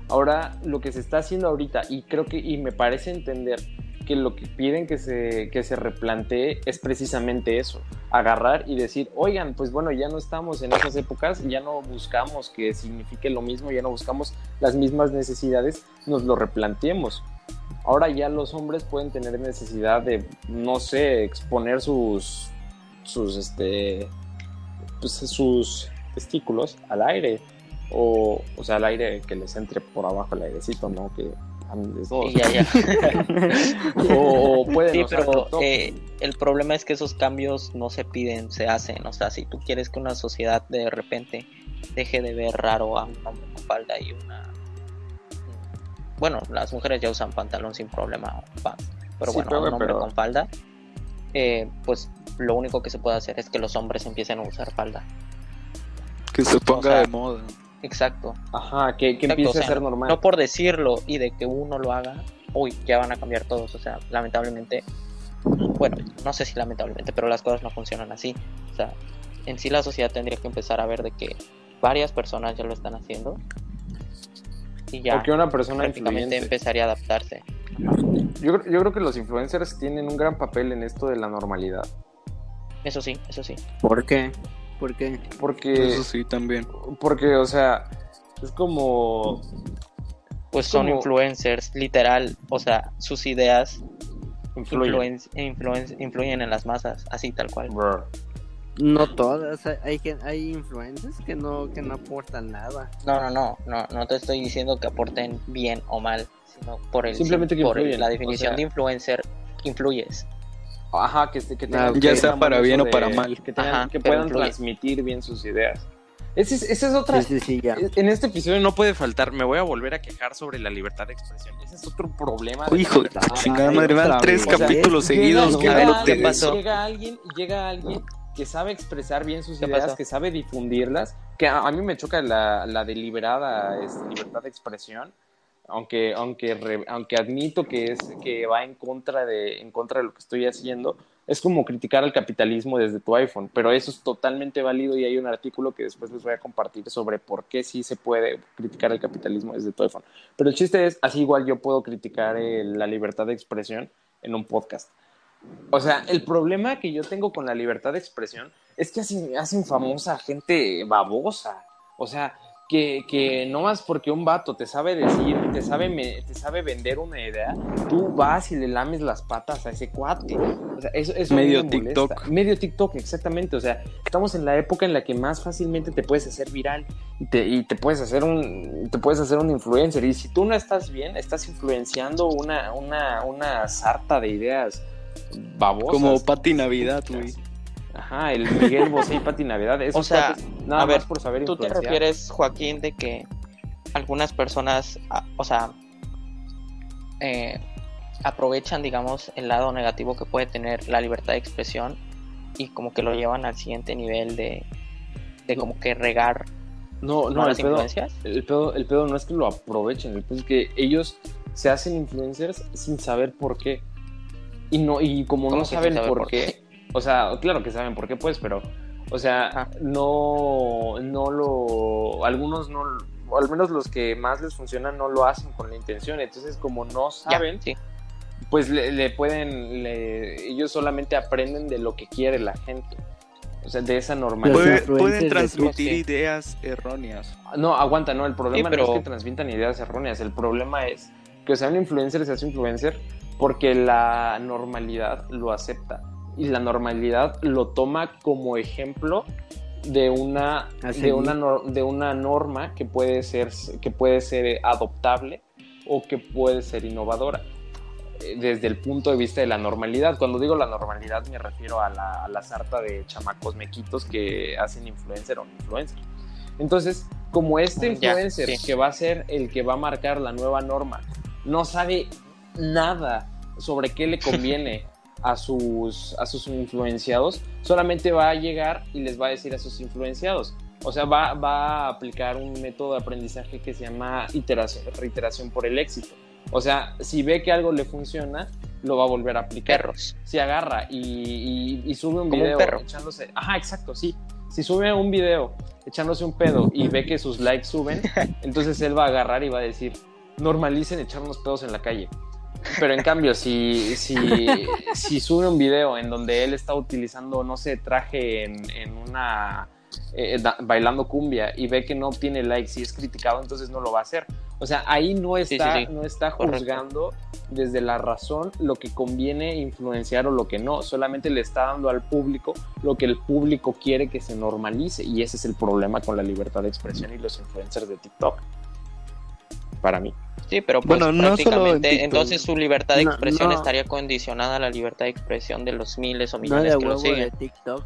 Ahora, lo que se está haciendo ahorita, y creo que, y me parece entender que lo que piden que se, que se replantee es precisamente eso, agarrar y decir, oigan, pues bueno, ya no estamos en esas épocas, ya no buscamos que signifique lo mismo, ya no buscamos las mismas necesidades, nos lo replanteemos. Ahora ya los hombres pueden tener necesidad de, no sé, exponer sus, sus, este, pues, sus testículos al aire. O, o sea, al aire que les entre por abajo el airecito, ¿no? Que Y ya, ya. (laughs) O, o pueden Sí, pero eh, el problema es que esos cambios no se piden, se hacen. O sea, si tú quieres que una sociedad de repente deje de ver raro a un hombre con falda y una... Bueno, las mujeres ya usan pantalón sin problema, pants. pero Sí, bueno, pero- un hombre pero- con falda, eh, pues lo único que se puede hacer es que los hombres empiecen a usar falda. Que se ponga sea, de moda. Exacto. Ajá, que, que Exacto, empiece o sea, a ser normal. No por decirlo y de que uno lo haga, uy, ya van a cambiar todos. O sea, lamentablemente, bueno, no sé si lamentablemente, pero las cosas no funcionan así. O sea, en sí la sociedad tendría que empezar a ver de que varias personas ya lo están haciendo y ya Porque una persona prácticamente influyente. empezaría a adaptarse. Yo, creo- yo creo que los influencers tienen un gran papel en esto de la normalidad. Eso sí, eso sí. ¿Por qué? ¿Por qué? Porque, Eso sí, también. porque, o sea, es como, Pues son Como- influencers, literal. O sea, sus ideas influye. influen- influen- influyen en las masas, así tal cual. Bro. No todas, hay- hay, influencers que no, que no aportan nada. No, no, no, no, no te estoy diciendo que aporten bien o mal, sino por el Simplemente que por el- influyen, la o definición sea- de influencer influyes. Ajá, que, que tengan- Ah, que ya tengan sea para bien o de- para mal. Que, tengan- Ajá, que puedan transmitir bien sus ideas. Esa es, esa es otra. Sí, sí, sí, ya. En este episodio no puede faltar, me voy a volver a quejar sobre la libertad de expresión. Ese es otro problema. Hijo de chingada madre, van tres capítulos sea, seguidos. llega- que llega- alguien, llega alguien que sabe expresar bien sus ¿Qué ideas, pasó? que sabe difundirlas, que a, a mí me choca la, la deliberada este, libertad de expresión, aunque, aunque, re- aunque admito que es que va en contra de, en contra de lo que estoy haciendo, es como criticar al capitalismo desde tu iPhone, pero eso es totalmente válido y hay un artículo que después les voy a compartir sobre por qué sí se puede criticar el capitalismo desde tu iPhone. Pero el chiste es, así igual yo puedo criticar eh, la libertad de expresión en un podcast. O sea, el problema que yo tengo con la libertad de expresión es que hacen, hacen famosa gente babosa. O sea, que, que no más porque un vato te sabe decir, te sabe, me- te sabe vender una idea, tú vas y le lames las patas a ese cuate. O sea, eso, mí Medio me molesta. TikTok. Medio TikTok, exactamente. O sea, estamos en la época en la que más fácilmente te puedes hacer viral y te, y te puedes hacer un te puedes hacer un influencer. Y si tú no estás bien, estás influenciando una, una, una sarta de ideas babosas. Como Pati Navidad, güey. Ajá, el Miguel Bosé y Pati Navidad. Esos O sea, nada a ver, más por saber ¿Tú te refieres, Joaquín, de que algunas personas, a- o sea, eh, aprovechan, digamos, el lado negativo que puede tener la libertad de expresión y como que lo llevan al siguiente nivel de, de como que regar No, no, el pedo, influencias? el, pedo, el pedo no es que lo aprovechen, el pedo es que ellos se hacen influencers sin saber por qué. Y no, y como ¿Cómo no saben por qué, o sea, claro que saben por qué, pues, pero, o sea, Ajá. no, no lo, algunos no, o al menos los que más les funcionan no lo hacen con la intención, entonces como no Ya, saben, sí. pues le, le pueden, le- ellos solamente aprenden de lo que quiere la gente, o sea, de esa normalidad. Pueden de transmitir ideas erróneas. No, aguanta, no, el problema Sí, pero- no es que transmitan ideas erróneas, el problema es que o sea un influencer se hace influencer porque la normalidad lo acepta y la normalidad lo toma como ejemplo de una A de una de una norma que puede ser que puede ser adoptable o que puede ser innovadora eh, desde el punto de vista de la normalidad. Cuando digo la normalidad me refiero a la, a la sarta de chamacos mequitos que hacen influencer o influencer. Entonces, como este Ya, influencer sí. que va a ser el que va a marcar la nueva norma, no sabe nada sobre qué le conviene (laughs) a sus, a sus influenciados, solamente va a llegar y les va a decir a sus influenciados. O sea, va, va a aplicar un método de aprendizaje que se llama iteración, reiteración por el éxito. O sea, si ve que algo le funciona, lo va a volver a aplicar Perros. si agarra y, y- y sube un Como un video perro. echándose. Ajá, exacto, sí. Si sube un video echándose un pedo y ve que sus likes suben, (laughs) entonces él va a agarrar y va a decir: normalicen echarnos pedos en la calle. Pero en cambio, si, si, si sube un video en donde él está utilizando, no sé, traje en, en una. eh, da- bailando cumbia y ve que no obtiene likes y es criticado, entonces no lo va a hacer. O sea, ahí no sí, está, sí. No está Correcto. juzgando desde la razón lo que conviene influenciar o lo que no. Solamente le está dando al público lo que el público quiere que se normalice. Y ese es el problema con la libertad de expresión y los influencers de TikTok. Para mí. Sí, pero pues Bueno, no solo en prácticamente TikTok. entonces su libertad de No, expresión no. estaría condicionada a la libertad de expresión de los miles o No millones de que lo siguen. de TikTok.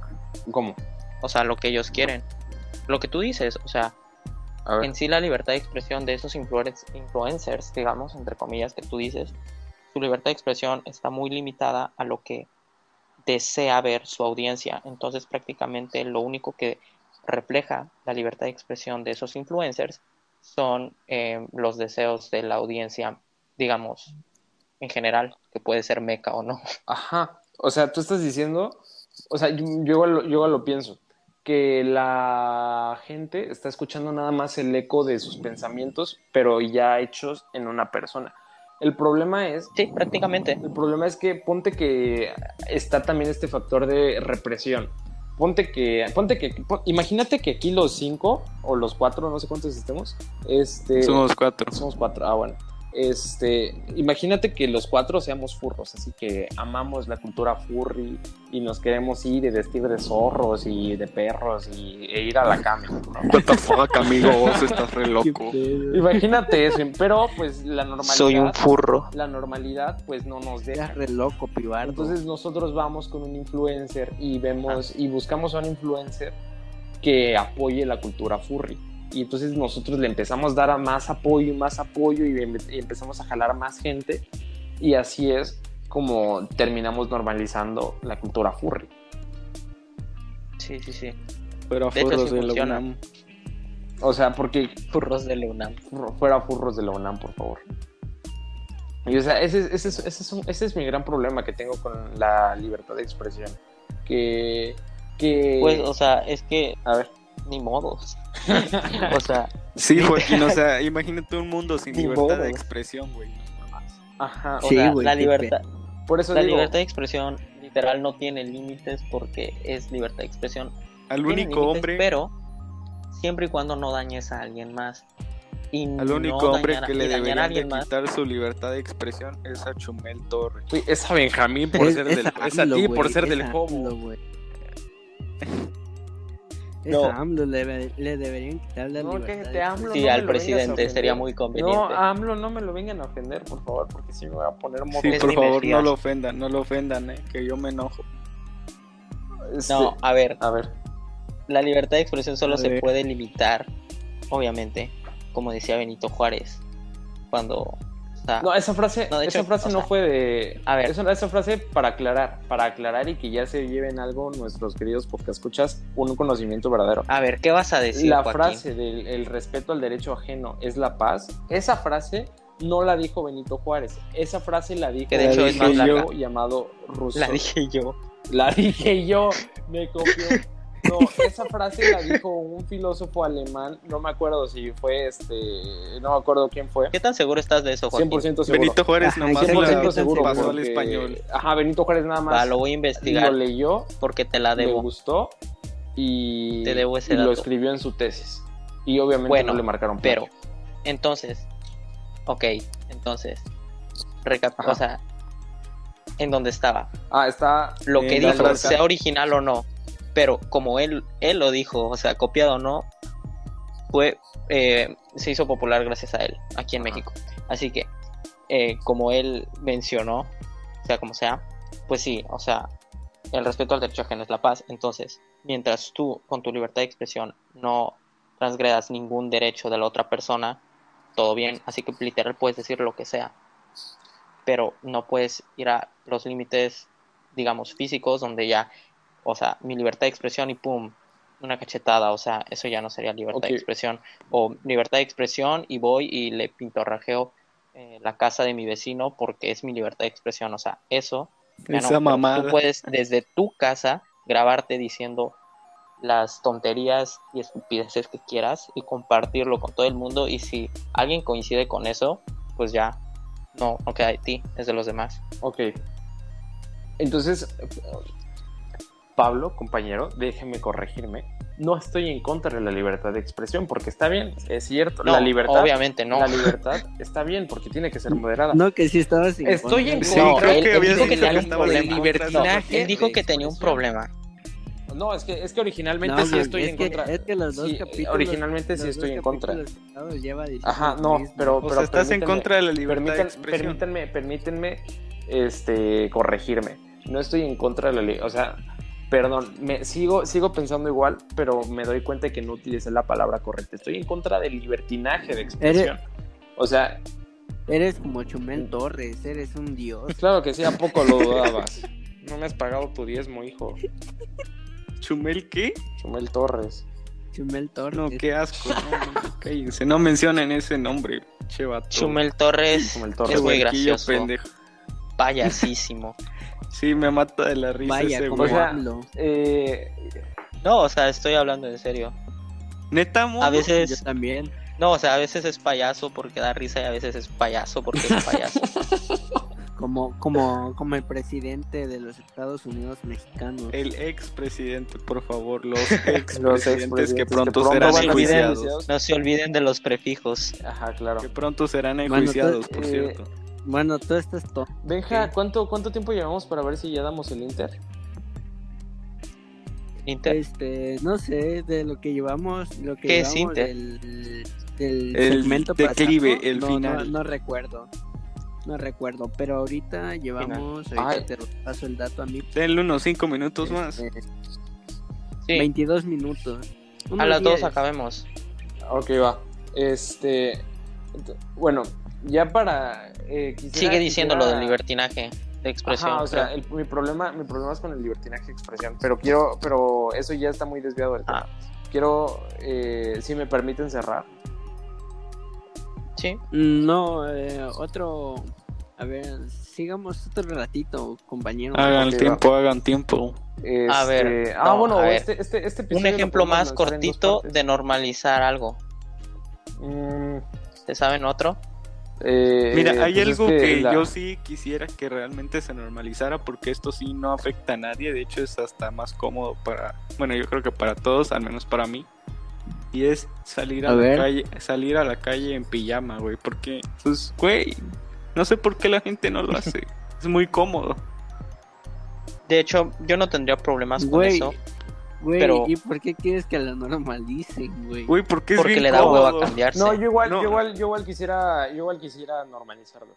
¿Cómo? O sea, lo que ellos quieren. Lo que tú dices, o sea, en sí la libertad de expresión de esos influencers, influencers, digamos, entre comillas, que tú dices, su libertad de expresión está muy limitada a lo que desea ver su audiencia. Entonces, prácticamente lo único que refleja la libertad de expresión de esos influencers son eh, los deseos de la audiencia, digamos, en general, que puede ser meca o no. (laughs) Ajá. O sea, tú estás diciendo. O sea, yo, yo lo- yo lo pienso. Que la gente está escuchando nada más el eco de sus pensamientos, pero ya hechos en una persona. El problema es Sí, prácticamente. El problema es que ponte que está también este factor de represión. Ponte que, ponte que, pon- imagínate que aquí los cinco o los cuatro, no sé cuántos estemos, este, Somos cuatro. somos cuatro, ah bueno, este, imagínate que los cuatro seamos furros, así que amamos la cultura furry y nos queremos ir y vestir de zorros y de perros y, e ir a la cama. ¿no? (laughs) What the fuck, amigo, vos estás re (laughs) loco. Imagínate eso, pero pues la normalidad, Soy un furro. la normalidad pues no nos deja. Ya re loco, pibardo. Entonces nosotros vamos con un influencer y vemos y buscamos a un influencer que apoye la cultura furry. Y entonces nosotros le empezamos a dar a más apoyo y más apoyo y, y empezamos a jalar más gente. Y así es como terminamos normalizando la cultura furry. Sí, sí, sí. Pero De hecho, furros sí de la. UNAM. O sea, porque Furros de la UNAM. furro- fuera furros de la UNAM, por favor. Y o sea, ese, es- ese, es- ese es un- ese es mi gran problema que tengo con la libertad de expresión. Que... que Pues, o sea, es que a ver. Ni modos. (laughs) o sea, Sí, Joaquín, o sea, (laughs) imagínate un mundo sin Ni libertad de expresión, güey. Ajá. o Sí, sea, güey, la libertad, Por eso la digo, libertad de expresión literal no tiene límites porque es libertad de expresión. Al Tiene único hombre, Pero siempre y cuando no dañes a alguien más. Y al único no hombre dañar- que le dañar a deberían de más. quitar su libertad de expresión es a Chumel Torres. Güey, es a Benjamín por Es- ser es del. a Es a ti por ser es del a (laughs) No. a AMLO, le, le deberían quitar la No, libertad. que AMLO. Sí, no al lo vengas a presidente ofender. sería muy conveniente. No, AMLO no me lo vengan a ofender, por favor, porque si me voy a poner modo. Sí, por favor, no lo ofendan, no lo ofendan, eh, que yo me enojo. Este, No, a ver, A ver. la libertad de expresión solo se puede limitar, obviamente, como decía Benito Juárez, cuando... sea, No, esa frase, No, de esa frase o no fue de. a ver. Esa, esa frase para aclarar, para aclarar y que ya se lleven algo nuestros queridos porque escuchas un conocimiento verdadero. a ver, ¿qué vas a decir, la Joaquín? frase del el respeto al derecho ajeno es la paz, esa frase no la dijo Benito Juárez, esa frase la dijo Que de hecho un es más filósofo larga. llamado Rousseau. La dije yo. La dije yo, me copió. (laughs) No, esa frase la dijo un filósofo alemán, no me acuerdo si fue este, no me acuerdo quién fue. ¿Qué tan seguro estás de eso, Joaquín? 100% seguro. Benito Juárez Ajá, nomás 100% la seguro pasó al porque- español. Ajá, Benito Juárez nada más Va, lo voy a investigar lo leyó, porque te la debo. gustó y, Te debo ese y lo escribió en su tesis. Y obviamente Bueno, no le marcaron Pero, plagio. entonces, ok, entonces, recap Ajá. o sea, en donde estaba, Ah, está lo que dijo, sea original o no, pero como él, él lo dijo, o sea, copiado o no, fue, eh, se hizo popular gracias a él, aquí en Ajá. México. Así que, eh, como él mencionó, sea como sea, pues sí, o sea, el respeto al derecho ajeno es la paz. Entonces, mientras tú, con tu libertad de expresión, no transgredas ningún derecho de la otra persona, todo bien. Así que literal puedes decir lo que sea. Pero no puedes ir a los límites, digamos, físicos, donde ya, o sea, mi libertad de expresión y pum, una cachetada, o sea, eso ya no sería libertad de expresión. O libertad de expresión y voy y le pintorrajeo eh, la casa de mi vecino porque es mi libertad de expresión. O sea, eso ya no, Esa mamada. Tú puedes desde tu casa grabarte diciendo las tonterías y estupideces que quieras y compartirlo con todo el mundo y si alguien coincide con eso, pues ya no, no queda de ti, es de los demás. Ok. Entonces, Pablo, compañero, déjeme corregirme. No estoy en contra de la libertad de expresión porque está bien, es cierto. No, la libertad, obviamente no. la libertad está bien porque tiene que ser moderada. No, que sí estabas en Estoy en contra. Sí, No, creo él- que él dijo que tenía que un problema. libertinaje. Él dijo que tenía un problema. No, es que, es que originalmente No, sí güey, estoy es en que, contra. Es que los dos Sí, capítulos. originalmente sí estoy en contra. Ajá, no, pero, O pero sea, estás en contra de la libertad de expresión. permítanme, permítanme, este, corregirme. No estoy en contra de la ley, o sea, perdón, me sigo, sigo pensando igual, pero me doy cuenta que no utilicé la palabra correcta. Estoy en contra del libertinaje de expresión. O sea, Eres como Chumel Torres, eres un dios. claro que sí, ¿a poco lo (laughs) dudabas? No me has pagado tu diezmo, hijo. ¿Chumel qué? Chumel Torres. Chumel Torres. No, qué asco. No, no, cállense, no mencionen ese nombre. Che vato. Chumel Torres Chumel es Torres. muy Huerquillo gracioso, pendejo. payasísimo. Sí, me mata de la risa Vaya, ese como güey. O sea, AMLO. Eh, No, o sea, estoy hablando en serio. Neta, mono? A Yo veces, también. No, o sea, a veces es payaso porque da risa y a veces es payaso porque es payaso. (laughs) Como, como, como el presidente de los Estados Unidos mexicanos. El expresidente, por favor, los (laughs) Los expresidentes expresidentes que pronto pronto serán enjuiciados. No se olviden de los prefijos. Ajá, claro. Que pronto serán Bueno, enjuiciados, por eh, cierto. Bueno, todo esto es todo. Benja, ¿cuánto, ¿cuánto tiempo llevamos para ver si ya damos el Inter? Inter. Este, no sé, de lo que llevamos, lo que ¿Qué es Inter? del, del El segmento declive, pasado, el no, final. No, no recuerdo. No recuerdo, pero ahorita llevamos, Ay. ahorita te paso el dato a mí. Denle unos 5 minutos más. este, Sí, 22 minutos. a las dos 10. acabemos. Ok, va. Este. Bueno, ya para. eh, Sigue diciendo lo del libertinaje de expresión. Ajá, o sea, el- mi problema, mi problema es con el libertinaje de expresión, pero quiero, pero eso ya está muy desviado del tema. Ah. Quiero, eh, si me permiten cerrar. Sí. No, eh, otro. A ver, sigamos otro ratito, compañero. Hagan tiempo, hagan tiempo. A ver, Este, ah, no, bueno, a ver. este, este, este Un ejemplo más cortito de normalizar algo. Mm, ¿Se saben otro? Eh, Mira, hay pues es algo que, la- yo sí quisiera que realmente se normalizara porque esto sí no afecta a nadie, de hecho es hasta más cómodo para, bueno, yo creo que para todos, al menos para mí. Y es salir a, A la ver. calle, salir a la calle en pijama, güey, porque pues güey, no sé por qué la gente no lo hace. (laughs) es muy cómodo. De hecho, yo no tendría problemas con eso. Güey, pero- ¿y por qué quieres que lo normalicen, güey? Güey, porque es Porque bien le da hueva cómodo. cambiarse. No, yo igual, No. yo igual, yo igual quisiera, yo igual quisiera normalizarlo.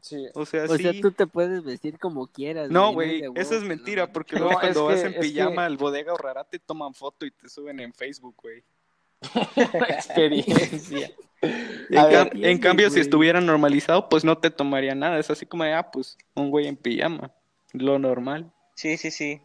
Sí. O sea, O sí. sea, tú te puedes vestir como quieras. No, güey, huevo eso es mentira, porque No, luego cuando vas que- en pijama que- al bodega horrera te toman foto y te suben en Facebook, güey. (laughs) Experiencia. En, A cam- cambio, si estuviera normalizado, pues no te tomaría nada. Es así como de, ah, pues un güey en pijama. Lo normal. Sí, sí, sí.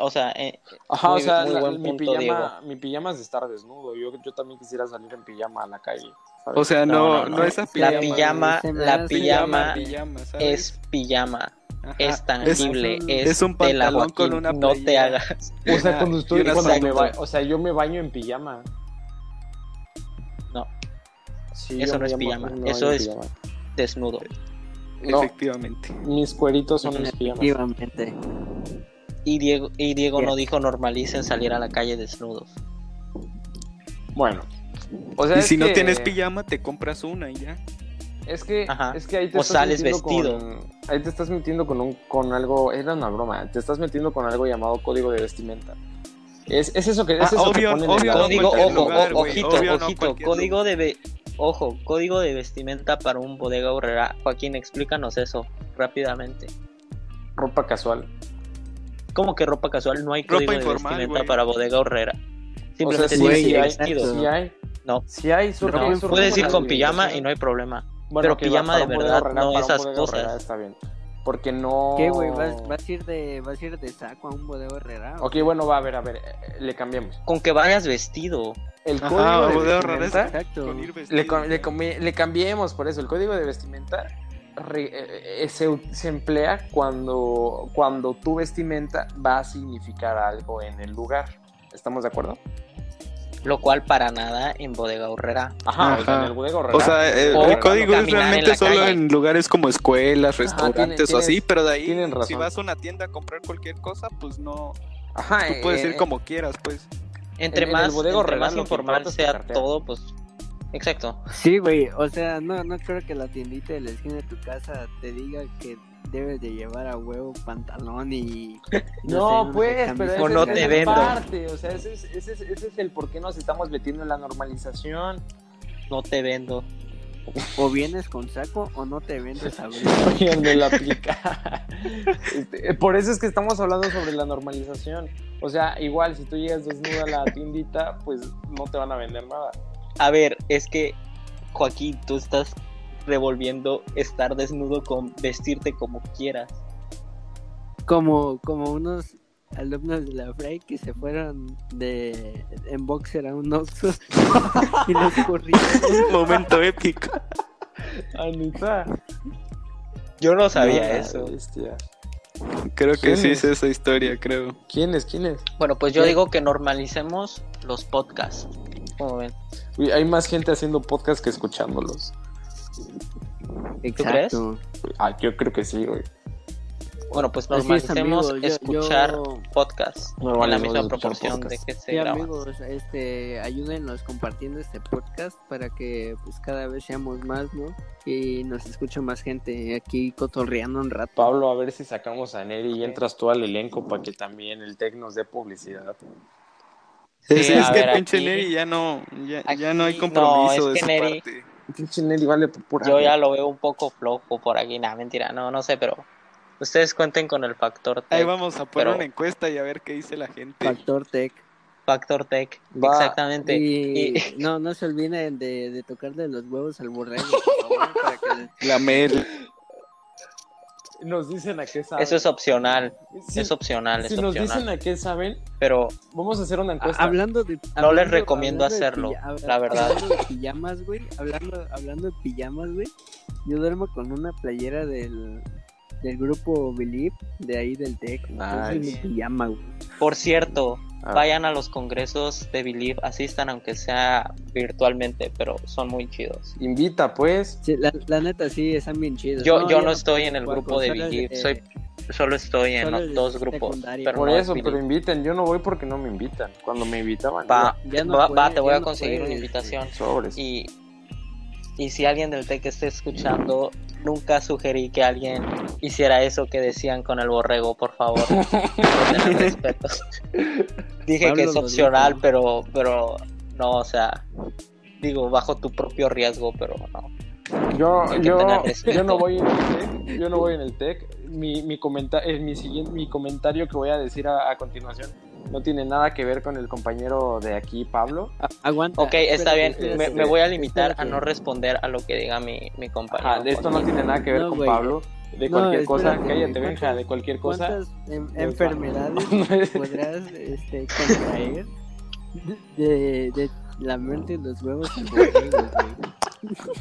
O sea, eh, Ajá, Muy- o sea, muy la- buen mi, punto, pijama, mi pijama es de estar desnudo. Yo, yo también quisiera salir en pijama a la calle. ¿sabes? O sea, no, No, no, esa la pijama. pijama, la pijama pijama, ¿sabes? es pijama, Ajá. es tangible, un- es, es un pantalón con una no te hagas. o sea, (laughs) cuando estoy, cuando me exacto. ba- o sea, yo me baño en pijama. No. Sí, Eso no es pijama, eso es- pijama. Desnudo. No. Efectivamente. Mis cueritos son mis pijamas. Efectivamente. Y Diego, y Diego no dijo normalicen salir a la calle desnudos. Bueno. O sea, Y si no que- tienes pijama, te compras una y ya. Es que, Ajá. es que ahí te O estás sales metiendo vestido. Con, ahí te estás metiendo con un, con algo, era una broma, te estás metiendo con algo llamado código de vestimenta. Es, es eso que, es Ah, eso que obvio, ponen en obvio, no Código, ojo, lugar, o- ojito, obvio, ojito, código de ve- ojo, código de vestimenta para un bodega horrera. Joaquín, explícanos eso rápidamente. ropa casual. ¿Cómo que ropa casual? No hay Ropa código de informal, vestimenta güey. para bodega horrera. O sea, Simplemente sí, sí hay, vestido. exacto. Sí hay, No. sí hay su Ropa ropa- informal. su Puedes ir con de pijama y no hay problema. Bueno, pero pijama de bodega verdad, horrera, no esas bodega horrera cosas. Está bien. Porque no. ¿Qué, güey? ¿Vas, vas a ir de, ¿Vas a ir de saco a un bodego herrera? Ok, bueno, va a ver, a ver, eh, le cambiamos. Con que vayas vestido. El Ajá, código de bodega horrera es- vestimenta. Exacto. Con ir Le, le, le cambiemos por eso. El código de vestimenta re- eh, eh, se, se emplea cuando, cuando tu vestimenta va a significar algo en el lugar. ¿Estamos de acuerdo? Lo cual para nada en bodega horrera. Ajá, Ajá. o sea, en el bodega horrera. O sea, eh, O el código es en realmente solo calle. en lugares como escuelas, Ajá, restaurantes tiene- o así, tienes- pero de ahí, si vas a una tienda a comprar cualquier cosa, pues no. Ajá, Tú puedes eh, ir como quieras, pues. Entre En- en el más, entre horrera más informal sea cartera. todo, pues. Exacto. Sí, güey. O sea, no, no creo que la tiendita de la esquina de tu casa te diga que debes de llevar a huevo pantalón y... No, sé, una pues, pero. O no te vendo. parte. O sea, ese es, ese, es, ese es el por qué nos estamos metiendo en la normalización. No te vendo. O vienes con saco o no te vendes a (laughs) la aplica. Este, por eso es que estamos hablando sobre la normalización. O sea, igual si tú llegas desnuda a la tiendita, pues no te van a vender nada. A ver, es que, Joaquín, tú estás revolviendo estar desnudo con vestirte como quieras. Como, como unos alumnos de la Frey que se fueron de en boxer a un Oxxo (laughs) y los corrieron. (laughs) Momento épico. (laughs) Anita. Yo no sabía Ah, eso. bestia. Creo que ¿Quién sí es? es esa historia, creo. ¿Quién es? ¿Quién es? Bueno, pues yo ¿Qué? digo que normalicemos los podcasts. Como ven. Uy, hay más gente haciendo podcast que escuchándolos. Exacto. Ah, yo creo que sí, güey. Bueno, pues normalicemos escuchar yo- podcast en la misma proporción de que se Sí, graba. amigos, este, ayúdenos compartiendo este podcast para que pues cada vez seamos más, ¿no? Y nos escuche más gente aquí cotorreando un rato. Pablo, a ver si sacamos a Neri y entras tú al elenco para que también el Tec nos dé publicidad. Sí, es, que ver, Pinche aquí- Neri ya no, ya, ya no hay compromiso no, es de su Neri- parte. Pinche Neri vale por pura. Yo ya lo veo un poco flojo por aquí, nada, mentira, no, no sé, pero ustedes cuenten con el factor Ahí tech, vamos a poner pero- una encuesta y a ver qué dice la gente. Factor Tech. factor tech, Va. exactamente. Y, Y- (laughs) no, no se olviden de, de tocarle los huevos al borrego, por favor, para que (laughs) La Mel. Nos dicen a qué saben. Eso es opcional, Si, es opcional, es si nos opcional. dicen a qué saben, Pero vamos a hacer una encuesta. Hablando de. No les hablando- recomiendo hablando de hacerlo, la verdad. Hablando de pijamas, güey. Hablando, hablando de pijamas, güey. Yo duermo con una playera del, del grupo Believe, de ahí del Tech. Esa es mi pijama, güey. por cierto, Ah. vayan a los congresos de Believe, asistan aunque sea virtualmente, pero son muy chidos. Invita, pues. Sí, la, la neta, sí, están bien chidos. Yo, yo ya no estoy en el puedo, grupo de Believe, soy, solo estoy en solo los es dos grupos. Pero Por no es eso, pero inviten. Yo no voy porque no me invitan. Cuando me invitaban. Va, Ya no va, puede, va, te voy a no conseguir puede, una invitación. Sobres. Y, y si alguien del TEC esté escuchando, nunca sugerí que alguien hiciera eso que decían con el borrego, por favor. (laughs) Respeto. Dije Pablo que es opcional, dijo. pero, pero no, o sea, digo, bajo tu propio riesgo, pero no. Yo, yo, yo no voy en el TEC, yo no voy en el TEC. Mi, mi, comenta eh, mi, siguiente, mi comentario que voy a decir a, a continuación no tiene nada que ver con el compañero de aquí, Pablo. a- aguanta. Ok, está espérate, bien, espérate, me, me voy a limitar a no responder a lo que diga mi, mi compañero. Ajá, de esto no tiene nada que ver No, con. Pablo. De No, cualquier cosa, espérate, cállate. Benja, de cualquier cosa. ¿Cuántas enfermedades (laughs) podrás este, contraer de, de lamerte los huevos güey?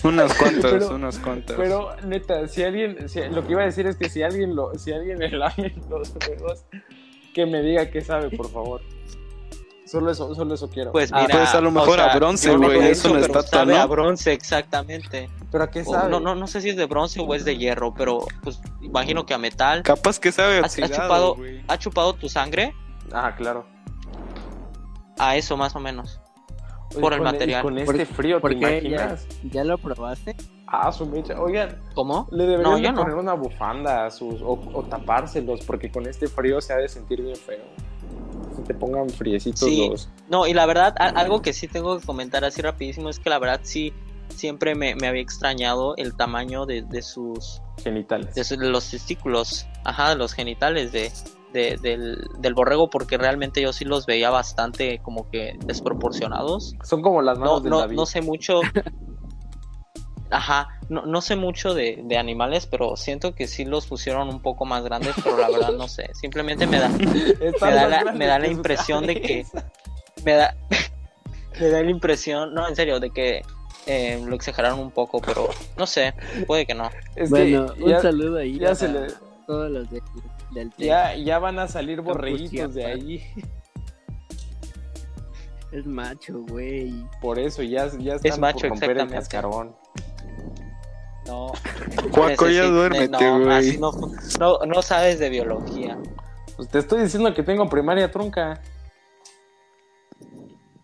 Unas cuantas, Pero- unas cuantas. Pero neta, si alguien, si- lo que iba a decir es que si alguien lo, si alguien le lame los huevos, que me diga qué sabe, por favor. Solo eso, solo eso quiero. Pues Ah, mira, pues a lo mejor a bronce, no güey, he es una estatua, ¿no? a bronce, exactamente. pero a qué O sabe. no, no, no sé si es de bronce o es de hierro, pero pues imagino que a metal. Capaz que sabe ¿Has, has oxidado, chupado, güey. ¿Ha chupado tu sangre? Ah, claro. A eso más o menos. Oye, Por el con material. con ¿Por- este frío, ¿te ¿Por qué? ¿Ya, imaginas? ¿Ya lo probaste? Ah, su mecha. Oigan, ¿Cómo? le deberían No, de yo no. poner una bufanda a sus, o, o tapárselos, porque con este frío se ha de sentir bien feo. Se te pongan friecitos Sí. los. No, y la verdad, a- algo que sí tengo que comentar así rapidísimo es que la verdad sí, siempre me, me había extrañado el tamaño de, de sus genitales. de, su- de los testículos, ajá, de los genitales de, de- del, del borrego, porque realmente yo sí los veía bastante como que desproporcionados. Son como las No, manos de no, David. no sé mucho. (laughs) Ajá, no, no sé mucho de, de animales, pero siento que sí los pusieron un poco más grandes, pero la verdad no sé. Simplemente me da, (laughs) me da la- me da la impresión de que- me da, (laughs) me da la impresión, no, en serio, de que eh, lo exageraron un poco, pero no sé, puede que no. Es bueno, que un ya, saludo ahí ya a se le- todos los de- del ya, ya van a salir borreguitos de Chiapas. ahí. (laughs) Es macho, güey. Por eso ya, ya están macho, por romper el cascarón. No. Cuaco, ya duérmete, no, güey. no, no, no sabes de biología. Pues te estoy diciendo que tengo primaria trunca.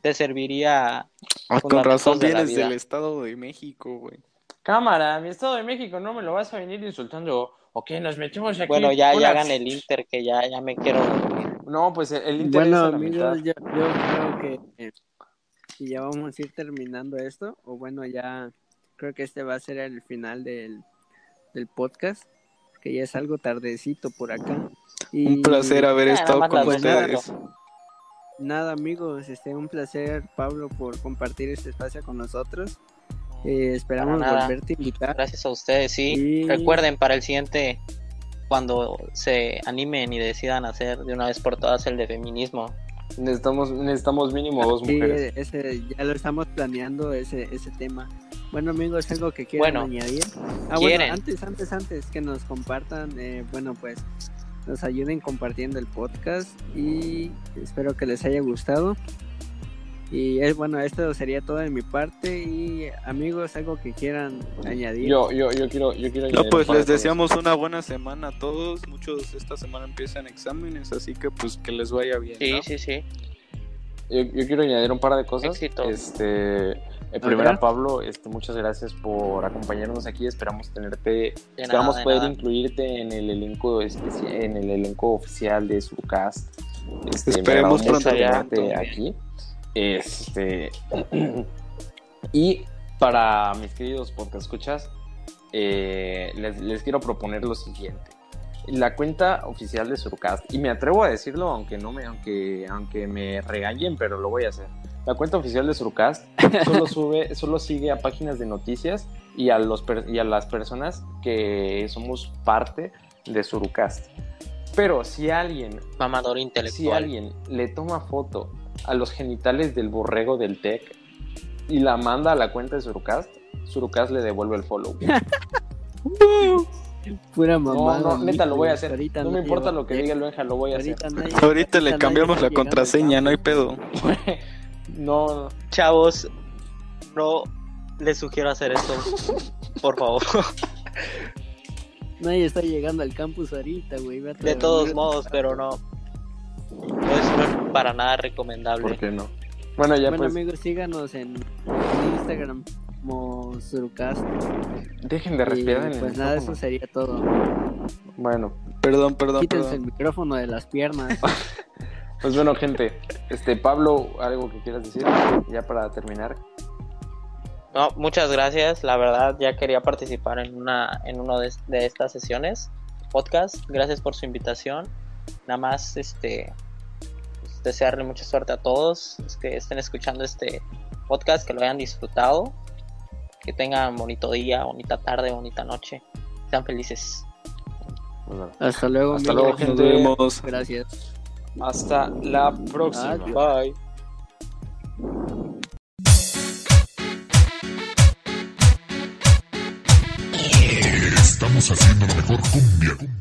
Te serviría Ah, con razón de vienes del Estado de México, güey. Cámara, mi Estado de México, no me lo vas a venir insultando. Ok, nos metemos aquí. Bueno, ya, ya hagan el Inter, que ya, ya me quiero dormir. No, pues el, el interés Bueno, a la amigos, mitad. yo, yo creo que eh, y ya vamos a ir terminando esto. O bueno, ya creo que este va a ser el final del, del podcast. Que ya es algo tardecito por acá. Y Un placer haber estado nada con ustedes. Nada, amigos, este un placer, Pablo, por compartir este espacio con nosotros. Eh, esperamos volverte a invitar. Gracias a ustedes, sí. Y- Recuerden para el siguiente, cuando se animen y decidan hacer de una vez por todas el de feminismo. Necesitamos, necesitamos mínimo dos Sí, mujeres. ese, ya lo estamos planeando ese, ese tema. Bueno amigos, algo que quieran Bueno, añadir. Ah, ¿quieren? bueno, antes, antes, antes que nos compartan, eh, bueno pues nos ayuden compartiendo el podcast y espero que les haya gustado. Y es bueno, esto sería todo de mi parte. Y amigos, algo que quieran añadir. Yo, yo, yo quiero, yo quiero No, pues les deseamos una buena semana a todos. Muchos esta semana empiezan exámenes, así que pues que les vaya bien. Sí, ¿no? sí, sí. Yo, yo quiero añadir un par de cosas. Éxito. Este, eh, primero a Pablo, este, muchas gracias por acompañarnos aquí. Esperamos tenerte, De esperamos nada, poder nada. incluirte en el elenco en el elenco oficial de Surcast. Este, Esperemos pronto, tenerte pronto. aquí. Este, (clears throat) y para mis queridos podcast escuchas, eh, les, les quiero proponer lo siguiente. La cuenta oficial de Surcast, y me atrevo a decirlo aunque no me, aunque, aunque me regañen, pero lo voy a hacer. La cuenta oficial de Surcast (laughs) solo sube, solo sigue a páginas de noticias y a los y a las personas que somos parte de Surcast. Pero si alguien Mamador si intelectual. alguien le toma foto a los genitales del borrego del tech y la manda a la cuenta de Surcast, Surcast le devuelve el follow. (laughs) Pura No, mamada. no, neta, lo voy a hacer. Ahorita No me importa lo que diga el Benja, lo voy a hacer. Ahorita, nadie- Ahorita le cambiamos la contraseña, no hay pedo. (laughs) No, no. Chavos, no les sugiero hacer eso. Por favor. Nadie está llegando al campus ahorita, güey. De todos modos, pero no. No es para nada recomendable. ¿Por qué no? Bueno, ya bueno, pues, amigos, síganos en, Instagram como Surcast. dejen de Y respirar en el pues nada, eso sería todo. Bueno, Perdón, perdón, Quítense el micrófono de las piernas. (laughs) pues bueno, gente. Este, Pablo, algo que quieras decir ya para terminar. No, muchas gracias. La verdad, ya quería participar en una en uno de, de estas sesiones podcast. Gracias por su invitación. Nada más, este, pues, desearle mucha suerte a todos los que estén escuchando este podcast, que lo hayan disfrutado, que tengan bonito día, bonita tarde, bonita noche. Sean felices. Bueno, Hasta luego, Hasta luego, Nos gente. vemos. Gracias. Hasta la próxima. Adiós. Bye. Estamos haciendo la mejor cumbia.